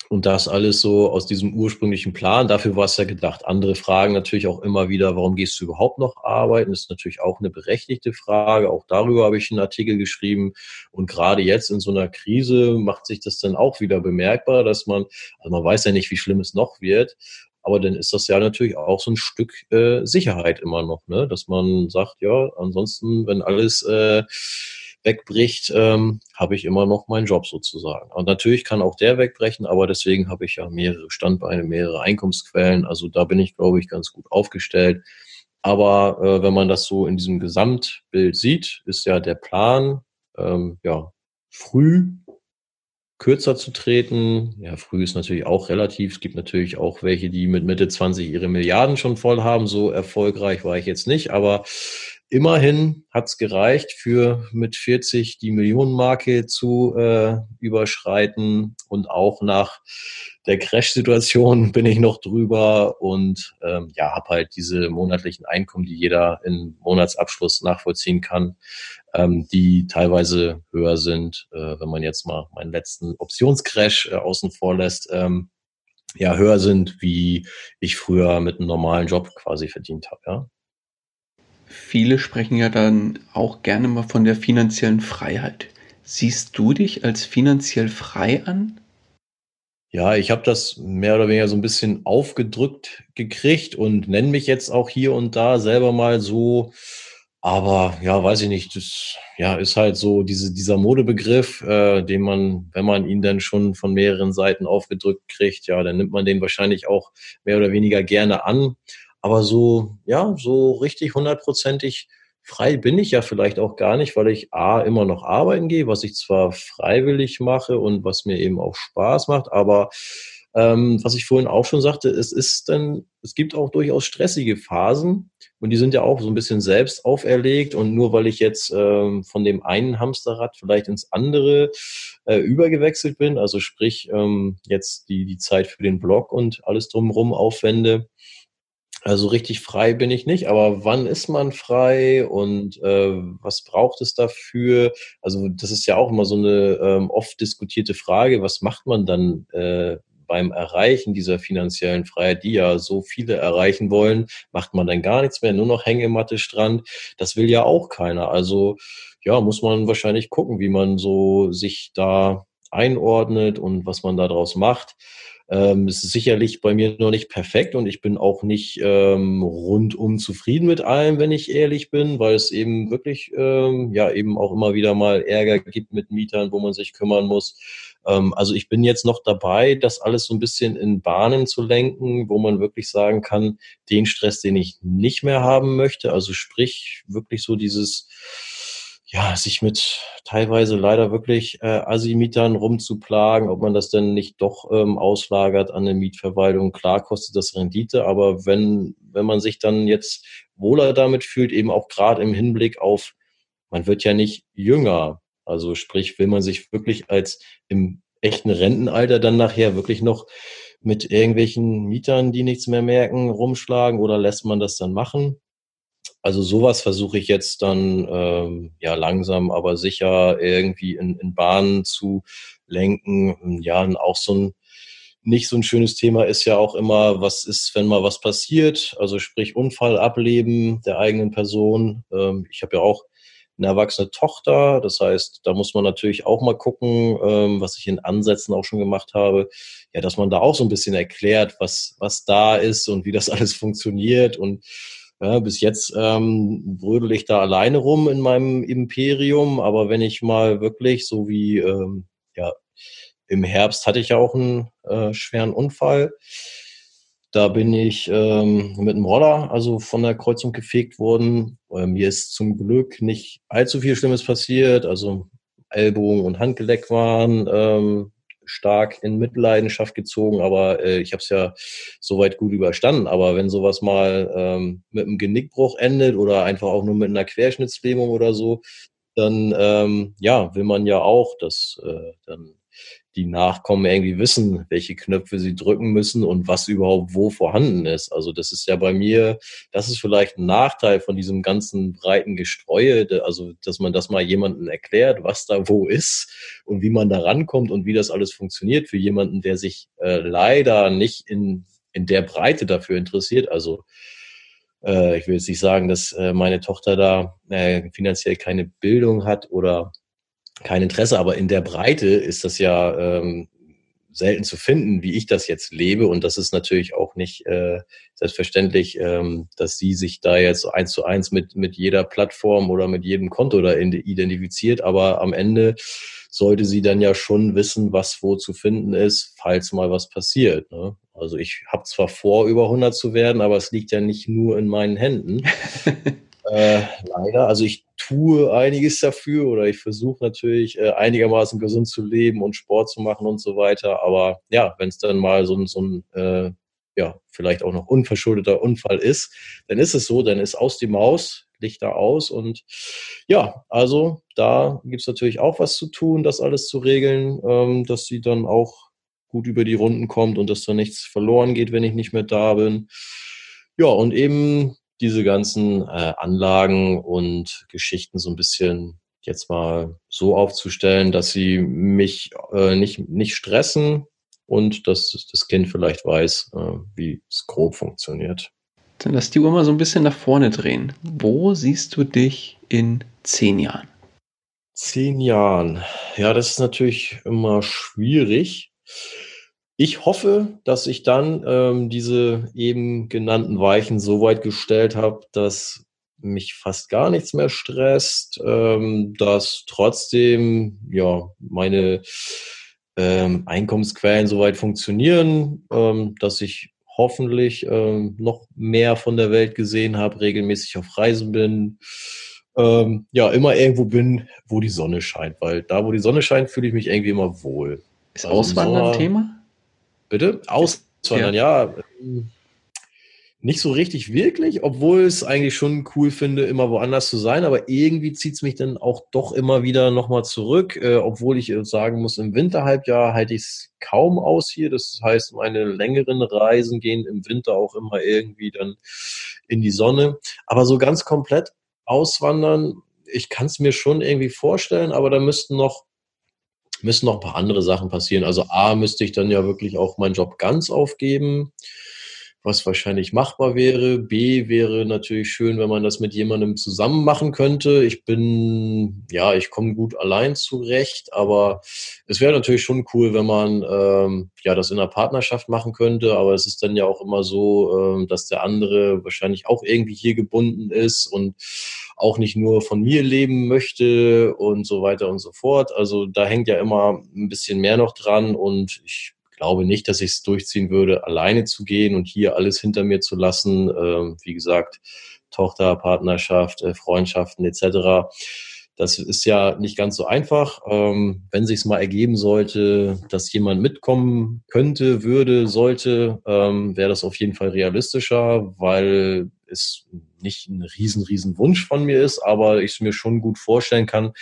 Und das alles so aus diesem ursprünglichen Plan. Dafür war es ja gedacht. Andere fragen natürlich auch immer wieder, warum gehst du überhaupt noch arbeiten? Das ist natürlich auch eine berechtigte Frage. Auch darüber habe ich einen Artikel geschrieben. Und gerade jetzt in so einer Krise macht sich das dann auch wieder bemerkbar, dass man, also man weiß ja nicht, wie schlimm es noch wird. Aber dann ist das ja natürlich auch so ein Stück äh, Sicherheit immer noch, ne? dass man sagt, ja, ansonsten, wenn alles äh, wegbricht, ähm, habe ich immer noch meinen Job sozusagen. Und natürlich kann auch der wegbrechen, aber deswegen habe ich ja mehrere Standbeine, mehrere Einkommensquellen. Also da bin ich, glaube ich, ganz gut aufgestellt. Aber äh, wenn man das so in diesem Gesamtbild sieht, ist ja der Plan, ähm, ja, früh kürzer zu treten. Ja, früh ist natürlich auch relativ. Es gibt natürlich auch welche, die mit Mitte 20 ihre Milliarden schon voll haben. So erfolgreich war ich jetzt nicht, aber Immerhin hat es gereicht, für mit 40 die Millionenmarke zu äh, überschreiten und auch nach der Crash-Situation *laughs* bin ich noch drüber und ähm, ja, habe halt diese monatlichen Einkommen, die jeder im Monatsabschluss nachvollziehen kann, ähm, die teilweise höher sind, äh, wenn man jetzt mal meinen letzten Optionscrash äh, außen vor lässt, ähm, ja, höher sind, wie ich früher mit einem normalen Job quasi verdient habe, ja. Viele sprechen ja dann auch gerne mal von der finanziellen Freiheit. Siehst du dich als finanziell frei an? Ja, ich habe das mehr oder weniger so ein bisschen aufgedrückt gekriegt und nenne mich jetzt auch hier und da selber mal so. Aber ja, weiß ich nicht, das ja, ist halt so diese, dieser Modebegriff, äh, den man, wenn man ihn dann schon von mehreren Seiten aufgedrückt kriegt, ja, dann nimmt man den wahrscheinlich auch mehr oder weniger gerne an. Aber so, ja, so richtig hundertprozentig frei bin ich ja vielleicht auch gar nicht, weil ich A, immer noch arbeiten gehe, was ich zwar freiwillig mache und was mir eben auch Spaß macht, aber ähm, was ich vorhin auch schon sagte, es ist dann, es gibt auch durchaus stressige Phasen und die sind ja auch so ein bisschen selbst auferlegt und nur weil ich jetzt ähm, von dem einen Hamsterrad vielleicht ins andere äh, übergewechselt bin, also sprich ähm, jetzt die, die Zeit für den Blog und alles drumherum aufwende, also richtig frei bin ich nicht, aber wann ist man frei und äh, was braucht es dafür? Also das ist ja auch immer so eine ähm, oft diskutierte Frage, was macht man dann äh, beim Erreichen dieser finanziellen Freiheit, die ja so viele erreichen wollen, macht man dann gar nichts mehr, nur noch Hängematte, Strand. Das will ja auch keiner. Also ja, muss man wahrscheinlich gucken, wie man so sich da einordnet und was man daraus macht. Ähm, es ist sicherlich bei mir noch nicht perfekt und ich bin auch nicht ähm, rundum zufrieden mit allem, wenn ich ehrlich bin, weil es eben wirklich ähm, ja eben auch immer wieder mal Ärger gibt mit Mietern, wo man sich kümmern muss. Ähm, also ich bin jetzt noch dabei, das alles so ein bisschen in Bahnen zu lenken, wo man wirklich sagen kann, den Stress, den ich nicht mehr haben möchte, also sprich wirklich so dieses ja, sich mit teilweise leider wirklich äh, Assi-Mietern rumzuplagen, ob man das denn nicht doch ähm, auslagert an eine Mietverwaltung. Klar kostet das Rendite, aber wenn, wenn man sich dann jetzt wohler damit fühlt, eben auch gerade im Hinblick auf, man wird ja nicht jünger. Also sprich, will man sich wirklich als im echten Rentenalter dann nachher wirklich noch mit irgendwelchen Mietern, die nichts mehr merken, rumschlagen oder lässt man das dann machen? Also sowas versuche ich jetzt dann ähm, ja langsam, aber sicher irgendwie in, in Bahnen zu lenken. Ja, und auch so ein nicht so ein schönes Thema ist ja auch immer, was ist, wenn mal was passiert? Also sprich Unfall ableben der eigenen Person. Ähm, ich habe ja auch eine erwachsene Tochter, das heißt, da muss man natürlich auch mal gucken, ähm, was ich in Ansätzen auch schon gemacht habe, ja, dass man da auch so ein bisschen erklärt, was was da ist und wie das *laughs* alles funktioniert und ja, bis jetzt ähm, brödel ich da alleine rum in meinem Imperium, aber wenn ich mal wirklich, so wie ähm, ja, im Herbst hatte ich ja auch einen äh, schweren Unfall. Da bin ich ähm, mit einem Roller, also von der Kreuzung gefegt worden. Äh, mir ist zum Glück nicht allzu viel Schlimmes passiert. Also Ellbogen und Handgelenk waren ähm, stark in Mitleidenschaft gezogen, aber äh, ich habe es ja soweit gut überstanden. Aber wenn sowas mal ähm, mit einem Genickbruch endet oder einfach auch nur mit einer Querschnittslähmung oder so, dann ähm, ja, will man ja auch, dass äh, dann die Nachkommen irgendwie wissen, welche Knöpfe sie drücken müssen und was überhaupt wo vorhanden ist. Also das ist ja bei mir, das ist vielleicht ein Nachteil von diesem ganzen breiten Gestreue, also dass man das mal jemandem erklärt, was da wo ist und wie man da rankommt und wie das alles funktioniert für jemanden, der sich äh, leider nicht in, in der Breite dafür interessiert. Also äh, ich will jetzt nicht sagen, dass äh, meine Tochter da äh, finanziell keine Bildung hat oder kein Interesse, aber in der Breite ist das ja ähm, selten zu finden, wie ich das jetzt lebe. Und das ist natürlich auch nicht äh, selbstverständlich, ähm, dass sie sich da jetzt eins zu eins mit, mit jeder Plattform oder mit jedem Konto da identifiziert. Aber am Ende sollte sie dann ja schon wissen, was wo zu finden ist, falls mal was passiert. Ne? Also ich habe zwar vor, über 100 zu werden, aber es liegt ja nicht nur in meinen Händen. *laughs* Äh, leider. Also ich tue einiges dafür oder ich versuche natürlich äh, einigermaßen gesund zu leben und Sport zu machen und so weiter. Aber ja, wenn es dann mal so, so ein äh, ja, vielleicht auch noch unverschuldeter Unfall ist, dann ist es so, dann ist aus die Maus, Lichter aus und ja, also da gibt's natürlich auch was zu tun, das alles zu regeln, ähm, dass sie dann auch gut über die Runden kommt und dass da nichts verloren geht, wenn ich nicht mehr da bin. Ja, und eben diese ganzen äh, Anlagen und Geschichten so ein bisschen jetzt mal so aufzustellen, dass sie mich äh, nicht, nicht stressen und dass das Kind vielleicht weiß, äh, wie es grob funktioniert. Dann lass die Uhr mal so ein bisschen nach vorne drehen. Wo siehst du dich in zehn Jahren? Zehn Jahren. Ja, das ist natürlich immer schwierig. Ich hoffe, dass ich dann ähm, diese eben genannten Weichen so weit gestellt habe, dass mich fast gar nichts mehr stresst, ähm, dass trotzdem ja meine ähm, Einkommensquellen soweit funktionieren, ähm, dass ich hoffentlich ähm, noch mehr von der Welt gesehen habe, regelmäßig auf Reisen bin, ähm, ja, immer irgendwo bin, wo die Sonne scheint, weil da, wo die Sonne scheint, fühle ich mich irgendwie immer wohl. Ist also Auswandern ein Thema? Bitte? Auswandern, ja. ja. Nicht so richtig wirklich, obwohl es eigentlich schon cool finde, immer woanders zu sein, aber irgendwie zieht es mich dann auch doch immer wieder nochmal zurück, äh, obwohl ich sagen muss, im Winterhalbjahr halte ich es kaum aus hier. Das heißt, meine längeren Reisen gehen im Winter auch immer irgendwie dann in die Sonne. Aber so ganz komplett auswandern, ich kann es mir schon irgendwie vorstellen, aber da müssten noch müssen noch ein paar andere Sachen passieren. Also A, müsste ich dann ja wirklich auch meinen Job ganz aufgeben was wahrscheinlich machbar wäre. B wäre natürlich schön, wenn man das mit jemandem zusammen machen könnte. Ich bin, ja, ich komme gut allein zurecht, aber es wäre natürlich schon cool, wenn man ähm, ja das in einer Partnerschaft machen könnte. Aber es ist dann ja auch immer so, ähm, dass der andere wahrscheinlich auch irgendwie hier gebunden ist und auch nicht nur von mir leben möchte und so weiter und so fort. Also da hängt ja immer ein bisschen mehr noch dran und ich glaube nicht, dass ich es durchziehen würde, alleine zu gehen und hier alles hinter mir zu lassen. Ähm, wie gesagt, Tochter, Partnerschaft, äh, Freundschaften etc. Das ist ja nicht ganz so einfach. Ähm, wenn sich es mal ergeben sollte, dass jemand mitkommen könnte, würde, sollte, ähm, wäre das auf jeden Fall realistischer, weil es nicht ein riesen, riesen Wunsch von mir ist, aber ich es mir schon gut vorstellen kann,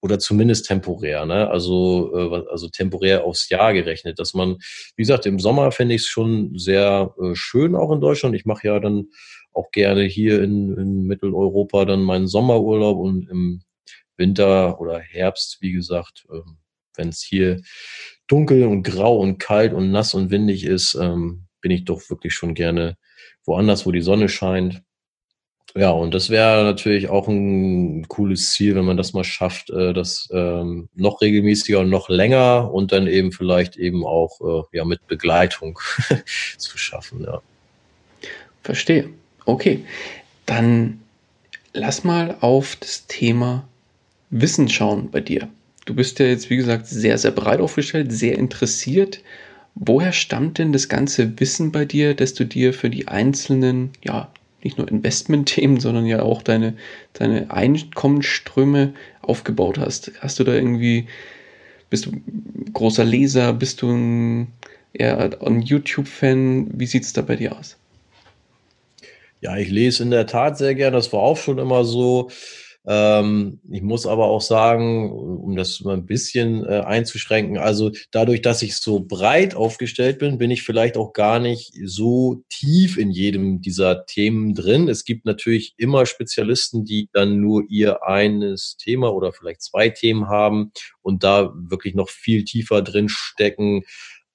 oder zumindest temporär, ne? Also, äh, also temporär aufs Jahr gerechnet, dass man, wie gesagt, im Sommer fände ich es schon sehr äh, schön auch in Deutschland. Ich mache ja dann auch gerne hier in, in Mitteleuropa dann meinen Sommerurlaub und im Winter oder Herbst, wie gesagt, äh, wenn es hier dunkel und grau und kalt und nass und windig ist, ähm, bin ich doch wirklich schon gerne woanders, wo die Sonne scheint. Ja, und das wäre natürlich auch ein cooles Ziel, wenn man das mal schafft, äh, das ähm, noch regelmäßiger und noch länger und dann eben vielleicht eben auch äh, ja mit Begleitung *laughs* zu schaffen. Ja. Verstehe. Okay, dann lass mal auf das Thema Wissen schauen bei dir. Du bist ja jetzt, wie gesagt, sehr, sehr breit aufgestellt, sehr interessiert. Woher stammt denn das ganze Wissen bei dir, dass du dir für die einzelnen ja, nicht nur Investmentthemen, *laughs* sondern ja auch deine, deine Einkommensströme aufgebaut hast. Hast du da irgendwie, bist du großer Leser, bist du ein, eher ein YouTube-Fan? Wie sieht es da bei dir aus? Ja, ich lese in der Tat sehr gern. Das war auch schon immer so. Ähm, ich muss aber auch sagen, um das mal ein bisschen äh, einzuschränken, also dadurch, dass ich so breit aufgestellt bin, bin ich vielleicht auch gar nicht so tief in jedem dieser Themen drin. Es gibt natürlich immer Spezialisten, die dann nur ihr eines Thema oder vielleicht zwei Themen haben und da wirklich noch viel tiefer drin stecken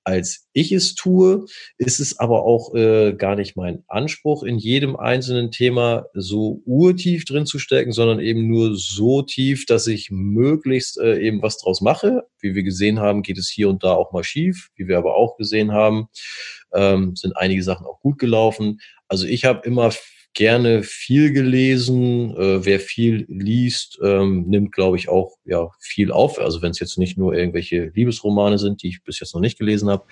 als ich es tue, ist es aber auch äh, gar nicht mein Anspruch, in jedem einzelnen Thema so urtief drin zu stecken, sondern eben nur so tief, dass ich möglichst äh, eben was draus mache. Wie wir gesehen haben, geht es hier und da auch mal schief. Wie wir aber auch gesehen haben, ähm, sind einige Sachen auch gut gelaufen. Also ich habe immer gerne viel gelesen. Äh, wer viel liest, ähm, nimmt, glaube ich, auch ja viel auf. Also wenn es jetzt nicht nur irgendwelche Liebesromane sind, die ich bis jetzt noch nicht gelesen habe.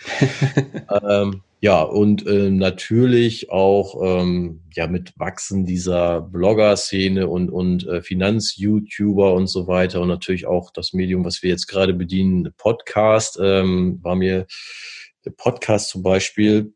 *laughs* ähm, ja, und äh, natürlich auch ähm, ja mit Wachsen dieser Blogger-Szene und, und äh, Finanz-YouTuber und so weiter und natürlich auch das Medium, was wir jetzt gerade bedienen, Podcast, ähm, war mir der Podcast zum Beispiel,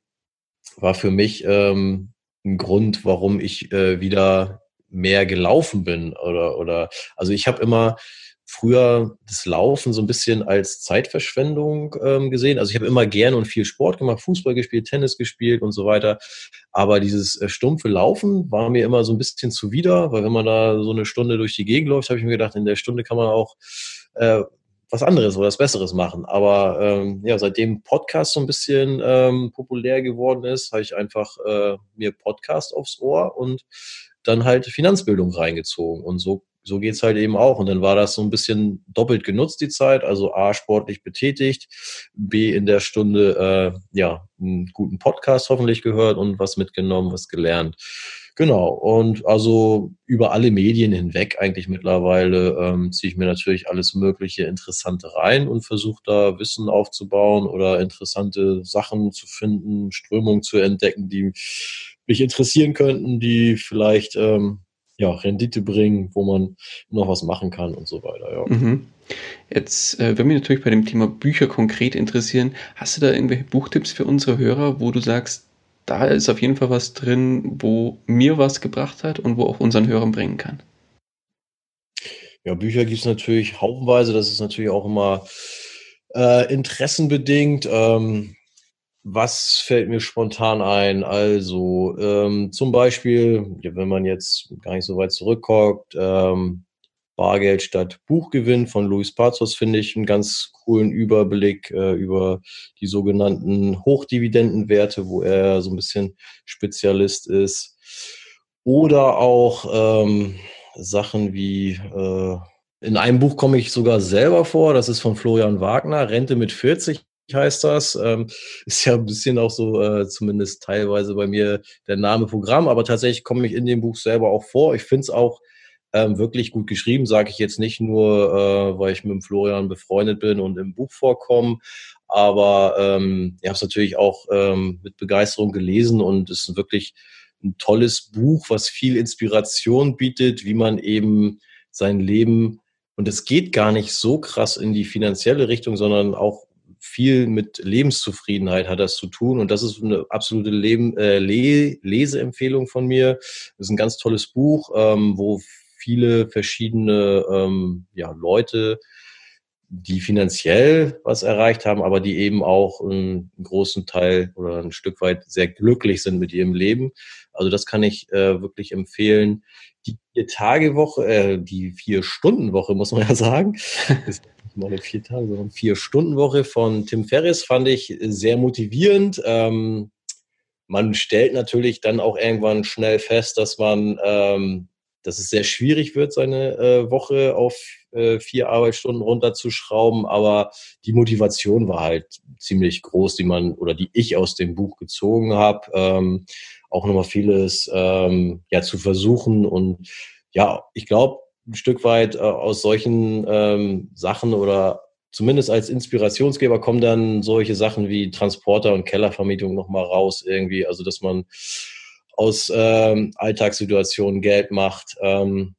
war für mich ähm, ein Grund, warum ich äh, wieder mehr gelaufen bin oder oder also ich habe immer früher das Laufen so ein bisschen als Zeitverschwendung ähm, gesehen. Also ich habe immer gerne und viel Sport gemacht, Fußball gespielt, Tennis gespielt und so weiter. Aber dieses äh, stumpfe Laufen war mir immer so ein bisschen zuwider, weil wenn man da so eine Stunde durch die Gegend läuft, habe ich mir gedacht, in der Stunde kann man auch äh, was anderes oder was Besseres machen. Aber ähm, ja, seitdem Podcast so ein bisschen ähm, populär geworden ist, habe ich einfach äh, mir Podcast aufs Ohr und dann halt Finanzbildung reingezogen. Und so, so geht's halt eben auch. Und dann war das so ein bisschen doppelt genutzt, die Zeit. Also A, sportlich betätigt, B, in der Stunde äh, ja, einen guten Podcast hoffentlich gehört und was mitgenommen, was gelernt. Genau, und also über alle Medien hinweg eigentlich mittlerweile ähm, ziehe ich mir natürlich alles Mögliche Interessante rein und versuche da Wissen aufzubauen oder interessante Sachen zu finden, Strömungen zu entdecken, die mich interessieren könnten, die vielleicht ähm, ja, Rendite bringen, wo man noch was machen kann und so weiter. Ja. Mhm. Jetzt äh, würde mich natürlich bei dem Thema Bücher konkret interessieren. Hast du da irgendwelche Buchtipps für unsere Hörer, wo du sagst, da ist auf jeden Fall was drin, wo mir was gebracht hat und wo auch unseren Hörern bringen kann. Ja, Bücher gibt es natürlich haufenweise. Das ist natürlich auch immer äh, interessenbedingt. Ähm, was fällt mir spontan ein? Also ähm, zum Beispiel, wenn man jetzt gar nicht so weit zurückguckt, ähm, Bargeld statt Buchgewinn von Luis Pazos finde ich einen ganz coolen Überblick äh, über die sogenannten Hochdividendenwerte, wo er so ein bisschen Spezialist ist. Oder auch ähm, Sachen wie äh, in einem Buch komme ich sogar selber vor, das ist von Florian Wagner, Rente mit 40 heißt das. Ähm, ist ja ein bisschen auch so, äh, zumindest teilweise bei mir der Name Programm, aber tatsächlich komme ich in dem Buch selber auch vor. Ich finde es auch ähm, wirklich gut geschrieben, sage ich jetzt nicht nur, äh, weil ich mit dem Florian befreundet bin und im Buch vorkomme, aber ähm, ich habe es natürlich auch ähm, mit Begeisterung gelesen und es ist wirklich ein tolles Buch, was viel Inspiration bietet, wie man eben sein Leben und es geht gar nicht so krass in die finanzielle Richtung, sondern auch viel mit Lebenszufriedenheit hat das zu tun. Und das ist eine absolute Leben, äh, Leseempfehlung von mir. Das ist ein ganz tolles Buch, ähm, wo viele verschiedene ähm, ja, Leute, die finanziell was erreicht haben, aber die eben auch einen großen Teil oder ein Stück weit sehr glücklich sind mit ihrem Leben. Also das kann ich äh, wirklich empfehlen. Die vier Tage Woche, äh, die vier Stunden Woche muss man ja sagen, *laughs* ist nicht mal eine vier Tage, sondern vier Stunden Woche von Tim Ferriss fand ich sehr motivierend. Ähm, man stellt natürlich dann auch irgendwann schnell fest, dass man ähm, dass es sehr schwierig wird, seine äh, Woche auf äh, vier Arbeitsstunden runterzuschrauben. Aber die Motivation war halt ziemlich groß, die man oder die ich aus dem Buch gezogen habe. Ähm, auch nochmal vieles ähm, ja zu versuchen und ja, ich glaube ein Stück weit äh, aus solchen ähm, Sachen oder zumindest als Inspirationsgeber kommen dann solche Sachen wie Transporter und Kellervermietung nochmal raus irgendwie. Also dass man aus ähm, Alltagssituationen Geld macht. Ähm,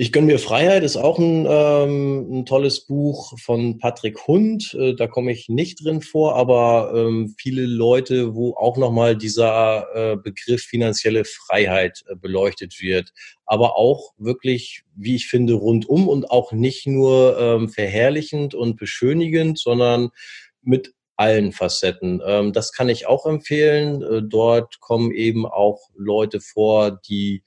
Ich gönne mir Freiheit ist auch ein, ähm, ein tolles Buch von Patrick Hund. Äh, da komme ich nicht drin vor, aber ähm, viele Leute, wo auch nochmal dieser äh, Begriff finanzielle Freiheit äh, beleuchtet wird. Aber auch wirklich, wie ich finde, rundum und auch nicht nur ähm, verherrlichend und beschönigend, sondern mit allen Facetten. Ähm, das kann ich auch empfehlen. Äh, dort kommen eben auch Leute vor, die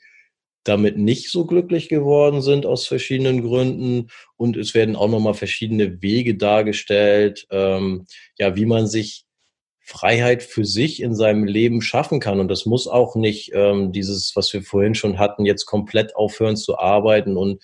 damit nicht so glücklich geworden sind aus verschiedenen Gründen. Und es werden auch nochmal verschiedene Wege dargestellt, ähm, ja, wie man sich Freiheit für sich in seinem Leben schaffen kann. Und das muss auch nicht ähm, dieses, was wir vorhin schon hatten, jetzt komplett aufhören zu arbeiten und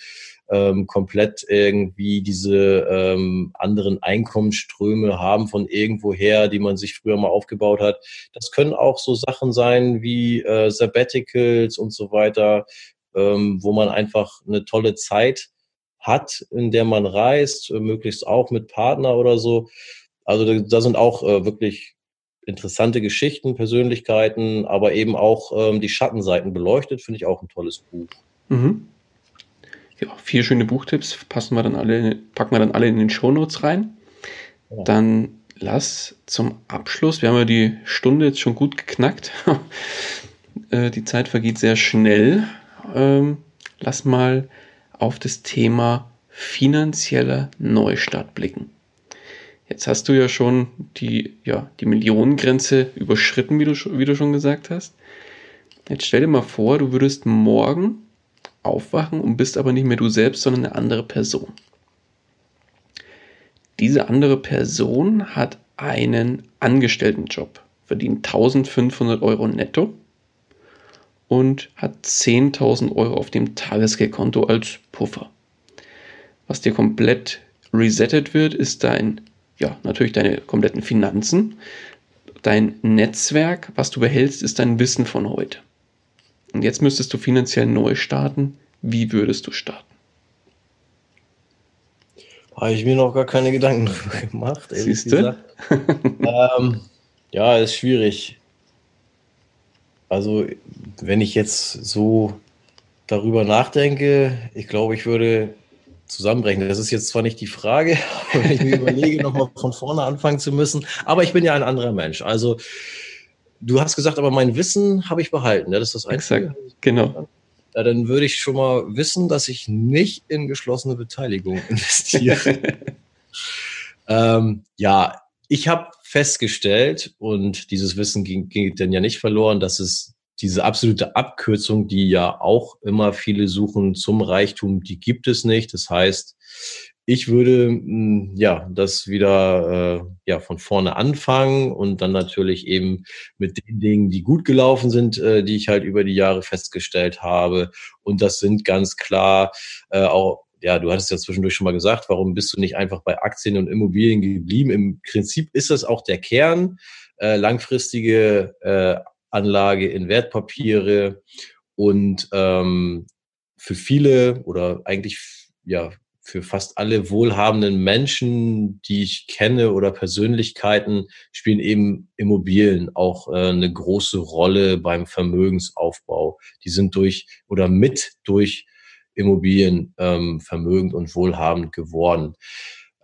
ähm, komplett irgendwie diese ähm, anderen Einkommensströme haben von irgendwoher, die man sich früher mal aufgebaut hat. Das können auch so Sachen sein wie äh, Sabbaticals und so weiter, ähm, wo man einfach eine tolle Zeit hat, in der man reist, äh, möglichst auch mit Partner oder so. Also da, sind auch äh, wirklich interessante Geschichten, Persönlichkeiten, aber eben auch ähm, die Schattenseiten beleuchtet, finde ich auch ein tolles Buch. Mhm ja, vier schöne Buchtipps passen wir dann alle, packen wir dann alle in den Shownotes rein. Ja. Dann lass zum Abschluss, wir haben ja die Stunde jetzt schon gut geknackt. *laughs* Äh, die Zeit vergeht sehr schnell. Ähm, lass mal auf das Thema finanzieller Neustart blicken. Jetzt hast du ja schon die, ja, die Millionengrenze überschritten, wie du, wie du schon gesagt hast. Jetzt stell dir mal vor, du würdest morgen aufwachen und bist aber nicht mehr du selbst, sondern eine andere Person. Diese andere Person hat einen Angestelltenjob, verdient 1500 Euro netto und hat 10.000 Euro auf dem Tagesgeldkonto als Puffer. Was dir komplett resettet wird, ist dein, ja, natürlich deine kompletten Finanzen. Dein Netzwerk, was du behältst, ist dein Wissen von heute. Und jetzt müsstest du finanziell neu starten. Wie würdest du starten? Habe ich mir noch gar keine Gedanken darüber gemacht. Siehst du? ähm, ja, ist schwierig. Also, wenn ich jetzt so darüber nachdenke, ich glaube, ich würde zusammenbrechen. Das ist jetzt zwar nicht die Frage, *laughs* wenn ich mir überlege, nochmal von vorne anfangen zu müssen, aber ich bin ja ein anderer Mensch. Also, Du hast gesagt, aber mein Wissen habe ich behalten. Ja, das ist das Einzige. Exakt, genau. Ja, dann würde ich schon mal wissen, dass ich nicht in geschlossene Beteiligung *laughs* investiere. *laughs* ähm, ja, ich habe festgestellt, und dieses Wissen ging, ging dann ja nicht verloren, dass es diese absolute Abkürzung, die ja auch immer viele suchen zum Reichtum, die gibt es nicht. Das heißt, ich würde hm, ja das wieder äh, ja von vorne anfangen und dann natürlich eben mit den Dingen, die gut gelaufen sind, äh, die ich halt über die Jahre festgestellt habe. Und das sind ganz klar äh, auch ja, du hattest ja zwischendurch schon mal gesagt, warum bist du nicht einfach bei Aktien und Immobilien geblieben? Im Prinzip ist das auch der Kern, äh, langfristige äh, Anlage in Wertpapiere und ähm, für viele oder eigentlich ja für fast alle wohlhabenden Menschen, die ich kenne oder Persönlichkeiten, spielen eben Immobilien auch äh, eine große Rolle beim Vermögensaufbau. Die sind durch oder mit durch Immobilien ähm, vermögend und wohlhabend geworden.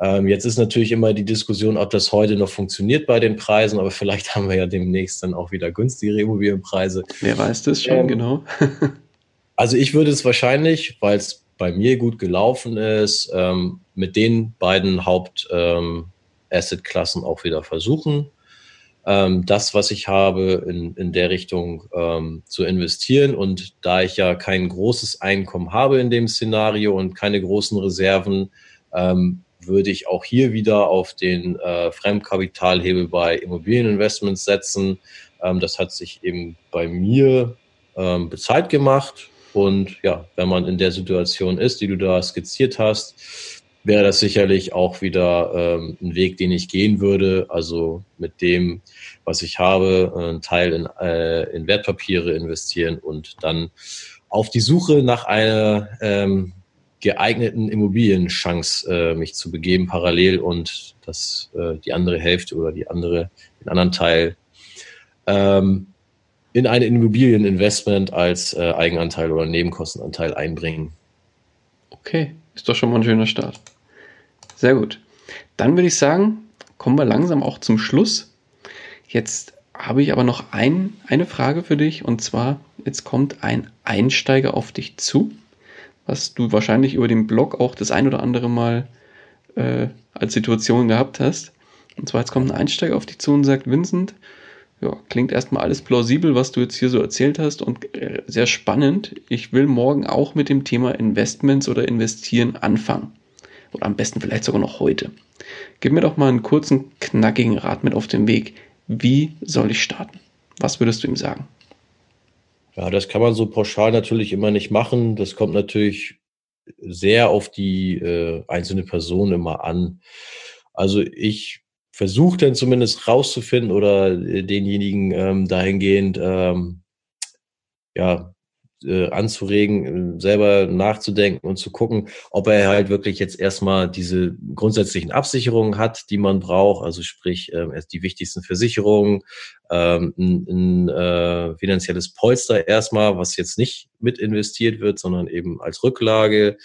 Ähm, jetzt ist natürlich immer die Diskussion, ob das heute noch funktioniert bei den Preisen, aber vielleicht *laughs* haben wir ja demnächst dann auch wieder günstigere Immobilienpreise. Wer weiß das schon, ähm, genau. *laughs* also ich würde es wahrscheinlich, weil es bei mir gut gelaufen ist, ähm, mit den beiden Haupt-Asset-Klassen ähm, auch wieder versuchen, ähm, das, was ich habe, in, in der Richtung ähm, zu investieren. Und da ich ja kein großes Einkommen habe in dem Szenario und keine großen Reserven, ähm, würde ich auch hier wieder auf den äh, Fremdkapitalhebel bei Immobilieninvestments setzen. Ähm, das hat sich eben bei mir bezahlt gemacht und ja, wenn man in der Situation ist, die du da skizziert hast, wäre das sicherlich auch wieder ähm, ein Weg, den ich gehen würde. Also mit dem, was ich habe, einen Teil in, äh, in Wertpapiere investieren und dann auf die Suche nach einer ähm, geeigneten Immobilienchance äh, mich zu begeben parallel und das äh, die andere Hälfte oder die andere den anderen Teil ähm, in ein Immobilieninvestment als äh, Eigenanteil oder Nebenkostenanteil einbringen. Okay, ist doch schon mal ein schöner Start. Sehr gut. Dann würde ich sagen, kommen wir langsam auch zum Schluss. Jetzt habe ich aber noch ein, eine Frage für dich und zwar, jetzt kommt ein Einsteiger auf dich zu, was du wahrscheinlich über den Blog auch das ein oder andere Mal äh, als Situation gehabt hast. Und zwar jetzt kommt ein Einsteiger auf dich zu und sagt, Vincent, ja, klingt erstmal alles plausibel, was du jetzt hier so erzählt hast und äh, sehr spannend. Ich will morgen auch mit dem Thema Investments oder Investieren anfangen. Oder am besten vielleicht sogar noch heute. Gib mir doch mal einen kurzen, knackigen Rat mit auf den Weg. Wie soll ich starten? Was würdest du ihm sagen? Ja, das kann man so pauschal natürlich immer nicht machen. Das kommt natürlich sehr auf die äh, einzelne Person immer an. Also ich versuche dann zumindest rauszufinden oder äh, denjenigen ähm, dahingehend ähm, ja äh, anzuregen, äh, selber nachzudenken und zu gucken, ob er halt wirklich jetzt erstmal diese grundsätzlichen Absicherungen hat, die man braucht, also sprich ähm, erst die wichtigsten Versicherungen, ähm, ein, ein äh, finanzielles Polster erstmal, was jetzt nicht mit investiert wird, sondern eben als Rücklage.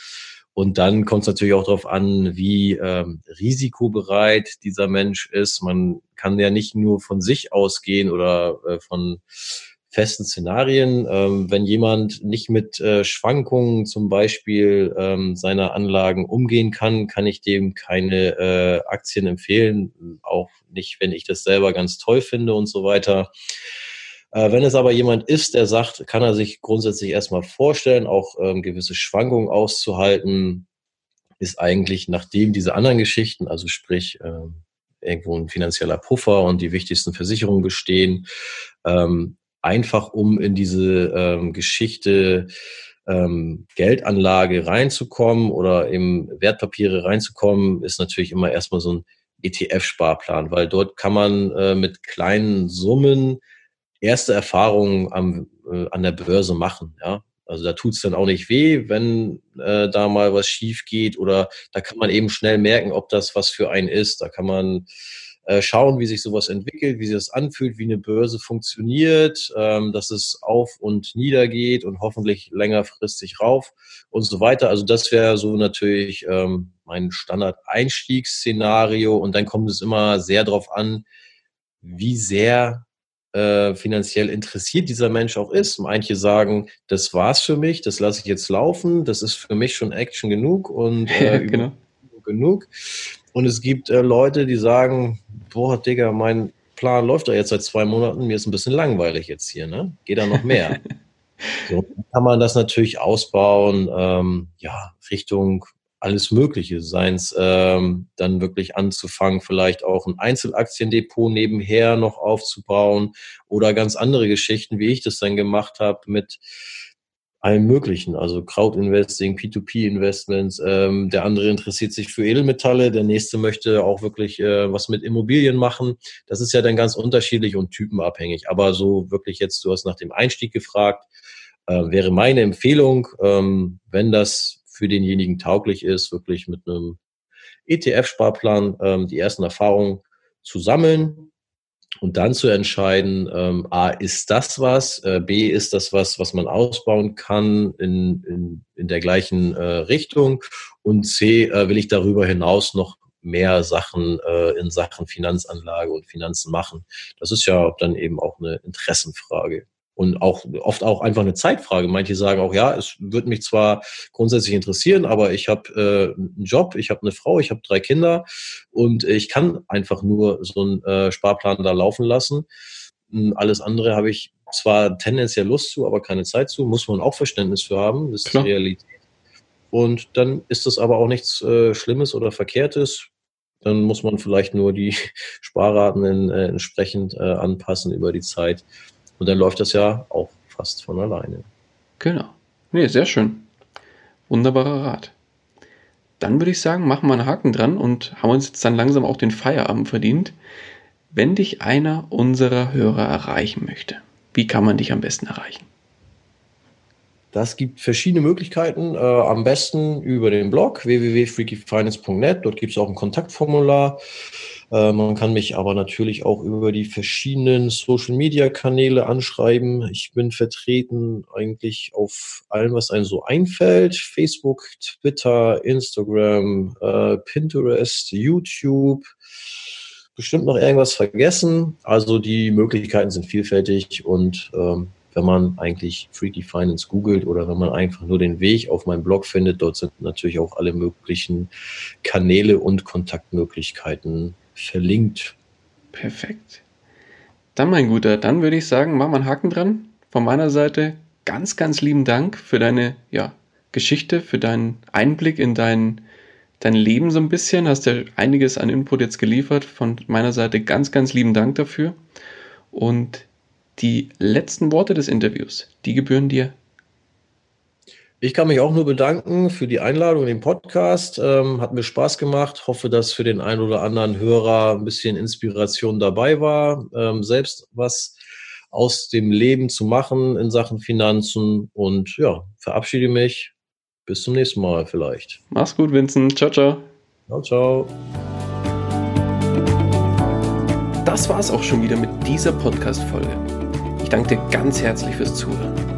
Und dann kommt es natürlich auch darauf an, wie ähm, risikobereit dieser Mensch ist. Man kann ja nicht nur von sich ausgehen oder äh, von festen Szenarien. Ähm, wenn jemand nicht mit äh, Schwankungen zum Beispiel ähm, seiner Anlagen umgehen kann, kann ich dem keine äh, Aktien empfehlen, auch nicht, wenn ich das selber ganz toll finde und so weiter. Äh, wenn es aber jemand ist, der sagt, kann er sich grundsätzlich erstmal vorstellen, auch ähm, gewisse Schwankungen auszuhalten, ist eigentlich nachdem diese anderen Geschichten, also sprich äh, irgendwo ein finanzieller Puffer und die wichtigsten Versicherungen bestehen, ähm, einfach um in diese ähm, Geschichte ähm, Geldanlage reinzukommen oder eben Wertpapiere reinzukommen, ist natürlich immer erstmal so ein ETF-Sparplan, weil dort kann man äh, mit kleinen Summen erste Erfahrungen am, äh, an der Börse machen. Ja? Also da tut's dann auch nicht weh, wenn äh, da mal was schief geht oder da kann man eben schnell merken, ob das was für einen ist. Da kann man äh, schauen, wie sich sowas entwickelt, wie sich das anfühlt, wie eine Börse funktioniert, ähm, dass es auf und nieder geht und hoffentlich längerfristig rauf und so weiter. Also das wäre so natürlich ähm, mein Standard-Einstiegsszenario und dann kommt es immer sehr darauf an, wie sehr äh, finanziell interessiert dieser Mensch auch ist. Manche sagen, das war's für mich, das lasse ich jetzt laufen, das ist für mich schon Action genug und *laughs* äh, genau. genug. Und es gibt äh, Leute, die sagen, boah, Digga, mein Plan läuft doch jetzt seit zwei Monaten, mir ist ein bisschen langweilig jetzt hier, ne? Geht da noch mehr? *laughs* so kann man das natürlich ausbauen, ähm, ja, Richtung alles Mögliche, seien es ähm, dann wirklich anzufangen, vielleicht auch ein Einzelaktiendepot nebenher noch aufzubauen oder ganz andere Geschichten, wie ich das dann gemacht habe mit allem Möglichen, also Crowd-Investing, P2P-Investments. Ähm, der andere interessiert sich für Edelmetalle, der nächste möchte auch wirklich äh, was mit Immobilien machen. Das ist ja dann ganz unterschiedlich und typenabhängig. Aber so wirklich jetzt, du hast nach dem Einstieg gefragt, äh, wäre meine Empfehlung, ähm, wenn das für denjenigen tauglich ist, wirklich mit einem ETF-Sparplan ähm, die ersten Erfahrungen zu sammeln, und dann zu entscheiden, ähm, A, ist das was, äh, B, ist das was, was man ausbauen kann in, in, in der gleichen äh, Richtung und C, äh, will ich darüber hinaus noch mehr Sachen äh, in Sachen Finanzanlage und Finanzen machen. Das ist ja dann eben auch eine Interessenfrage und auch oft auch einfach eine Zeitfrage. Manche sagen auch, ja, es würde mich zwar grundsätzlich interessieren, aber ich habe äh, einen Job, ich habe eine Frau, ich habe drei Kinder und ich kann einfach nur so einen äh, Sparplan da laufen lassen. Hm, alles andere habe ich zwar tendenziell Lust zu, aber keine Zeit zu, muss man auch Verständnis für haben. Das Klar. ist die Realität. Und dann ist das aber auch nichts äh, Schlimmes oder Verkehrtes. Dann muss man vielleicht nur die *laughs* Sparraten in, äh, entsprechend äh, anpassen über die Zeit. Und dann läuft das ja auch fast von alleine. Genau. Nee, sehr schön. Wunderbarer Rat. Dann würde ich sagen, machen wir einen Haken dran und haben uns jetzt dann langsam auch den Feierabend verdient. Wenn dich einer unserer Hörer erreichen möchte, wie kann man dich am besten erreichen? Das gibt verschiedene Möglichkeiten. Äh, am besten über den Blog www.freakyfinance.net. Dort gibt es auch ein Kontaktformular. Äh, man kann mich aber natürlich auch über die verschiedenen Social-Media-Kanäle anschreiben. Ich bin vertreten eigentlich auf allem, was einem so einfällt. Facebook, Twitter, Instagram, äh, Pinterest, YouTube. Bestimmt noch irgendwas vergessen. Also die Möglichkeiten sind vielfältig und ähm, wenn man eigentlich Freaky Finance googelt oder wenn man einfach nur den Weg auf meinem Blog findet, dort sind natürlich auch alle möglichen Kanäle und Kontaktmöglichkeiten verlinkt. Perfekt. Dann, mein Guter, dann würde ich sagen, mach mal einen Haken dran. Von meiner Seite ganz, ganz lieben Dank für deine ja, Geschichte, für deinen Einblick in dein, dein Leben so ein bisschen. Hast ja einiges an Input jetzt geliefert. Von meiner Seite ganz, ganz lieben Dank dafür. Und die letzten Worte des Interviews, die gebühren dir. Ich kann mich auch nur bedanken für die Einladung in den Podcast. Ähm, hat mir Spaß gemacht. Hoffe, dass für den einen oder anderen Hörer ein bisschen Inspiration dabei war, ähm, selbst was aus dem Leben zu machen in Sachen Finanzen. Und ja, verabschiede mich. Bis zum nächsten Mal vielleicht. Mach's gut, Vincent. Ciao, ciao. Ciao, ciao. Das war's auch schon wieder mit dieser Podcast-Folge. Ich danke dir ganz herzlich fürs Zuhören.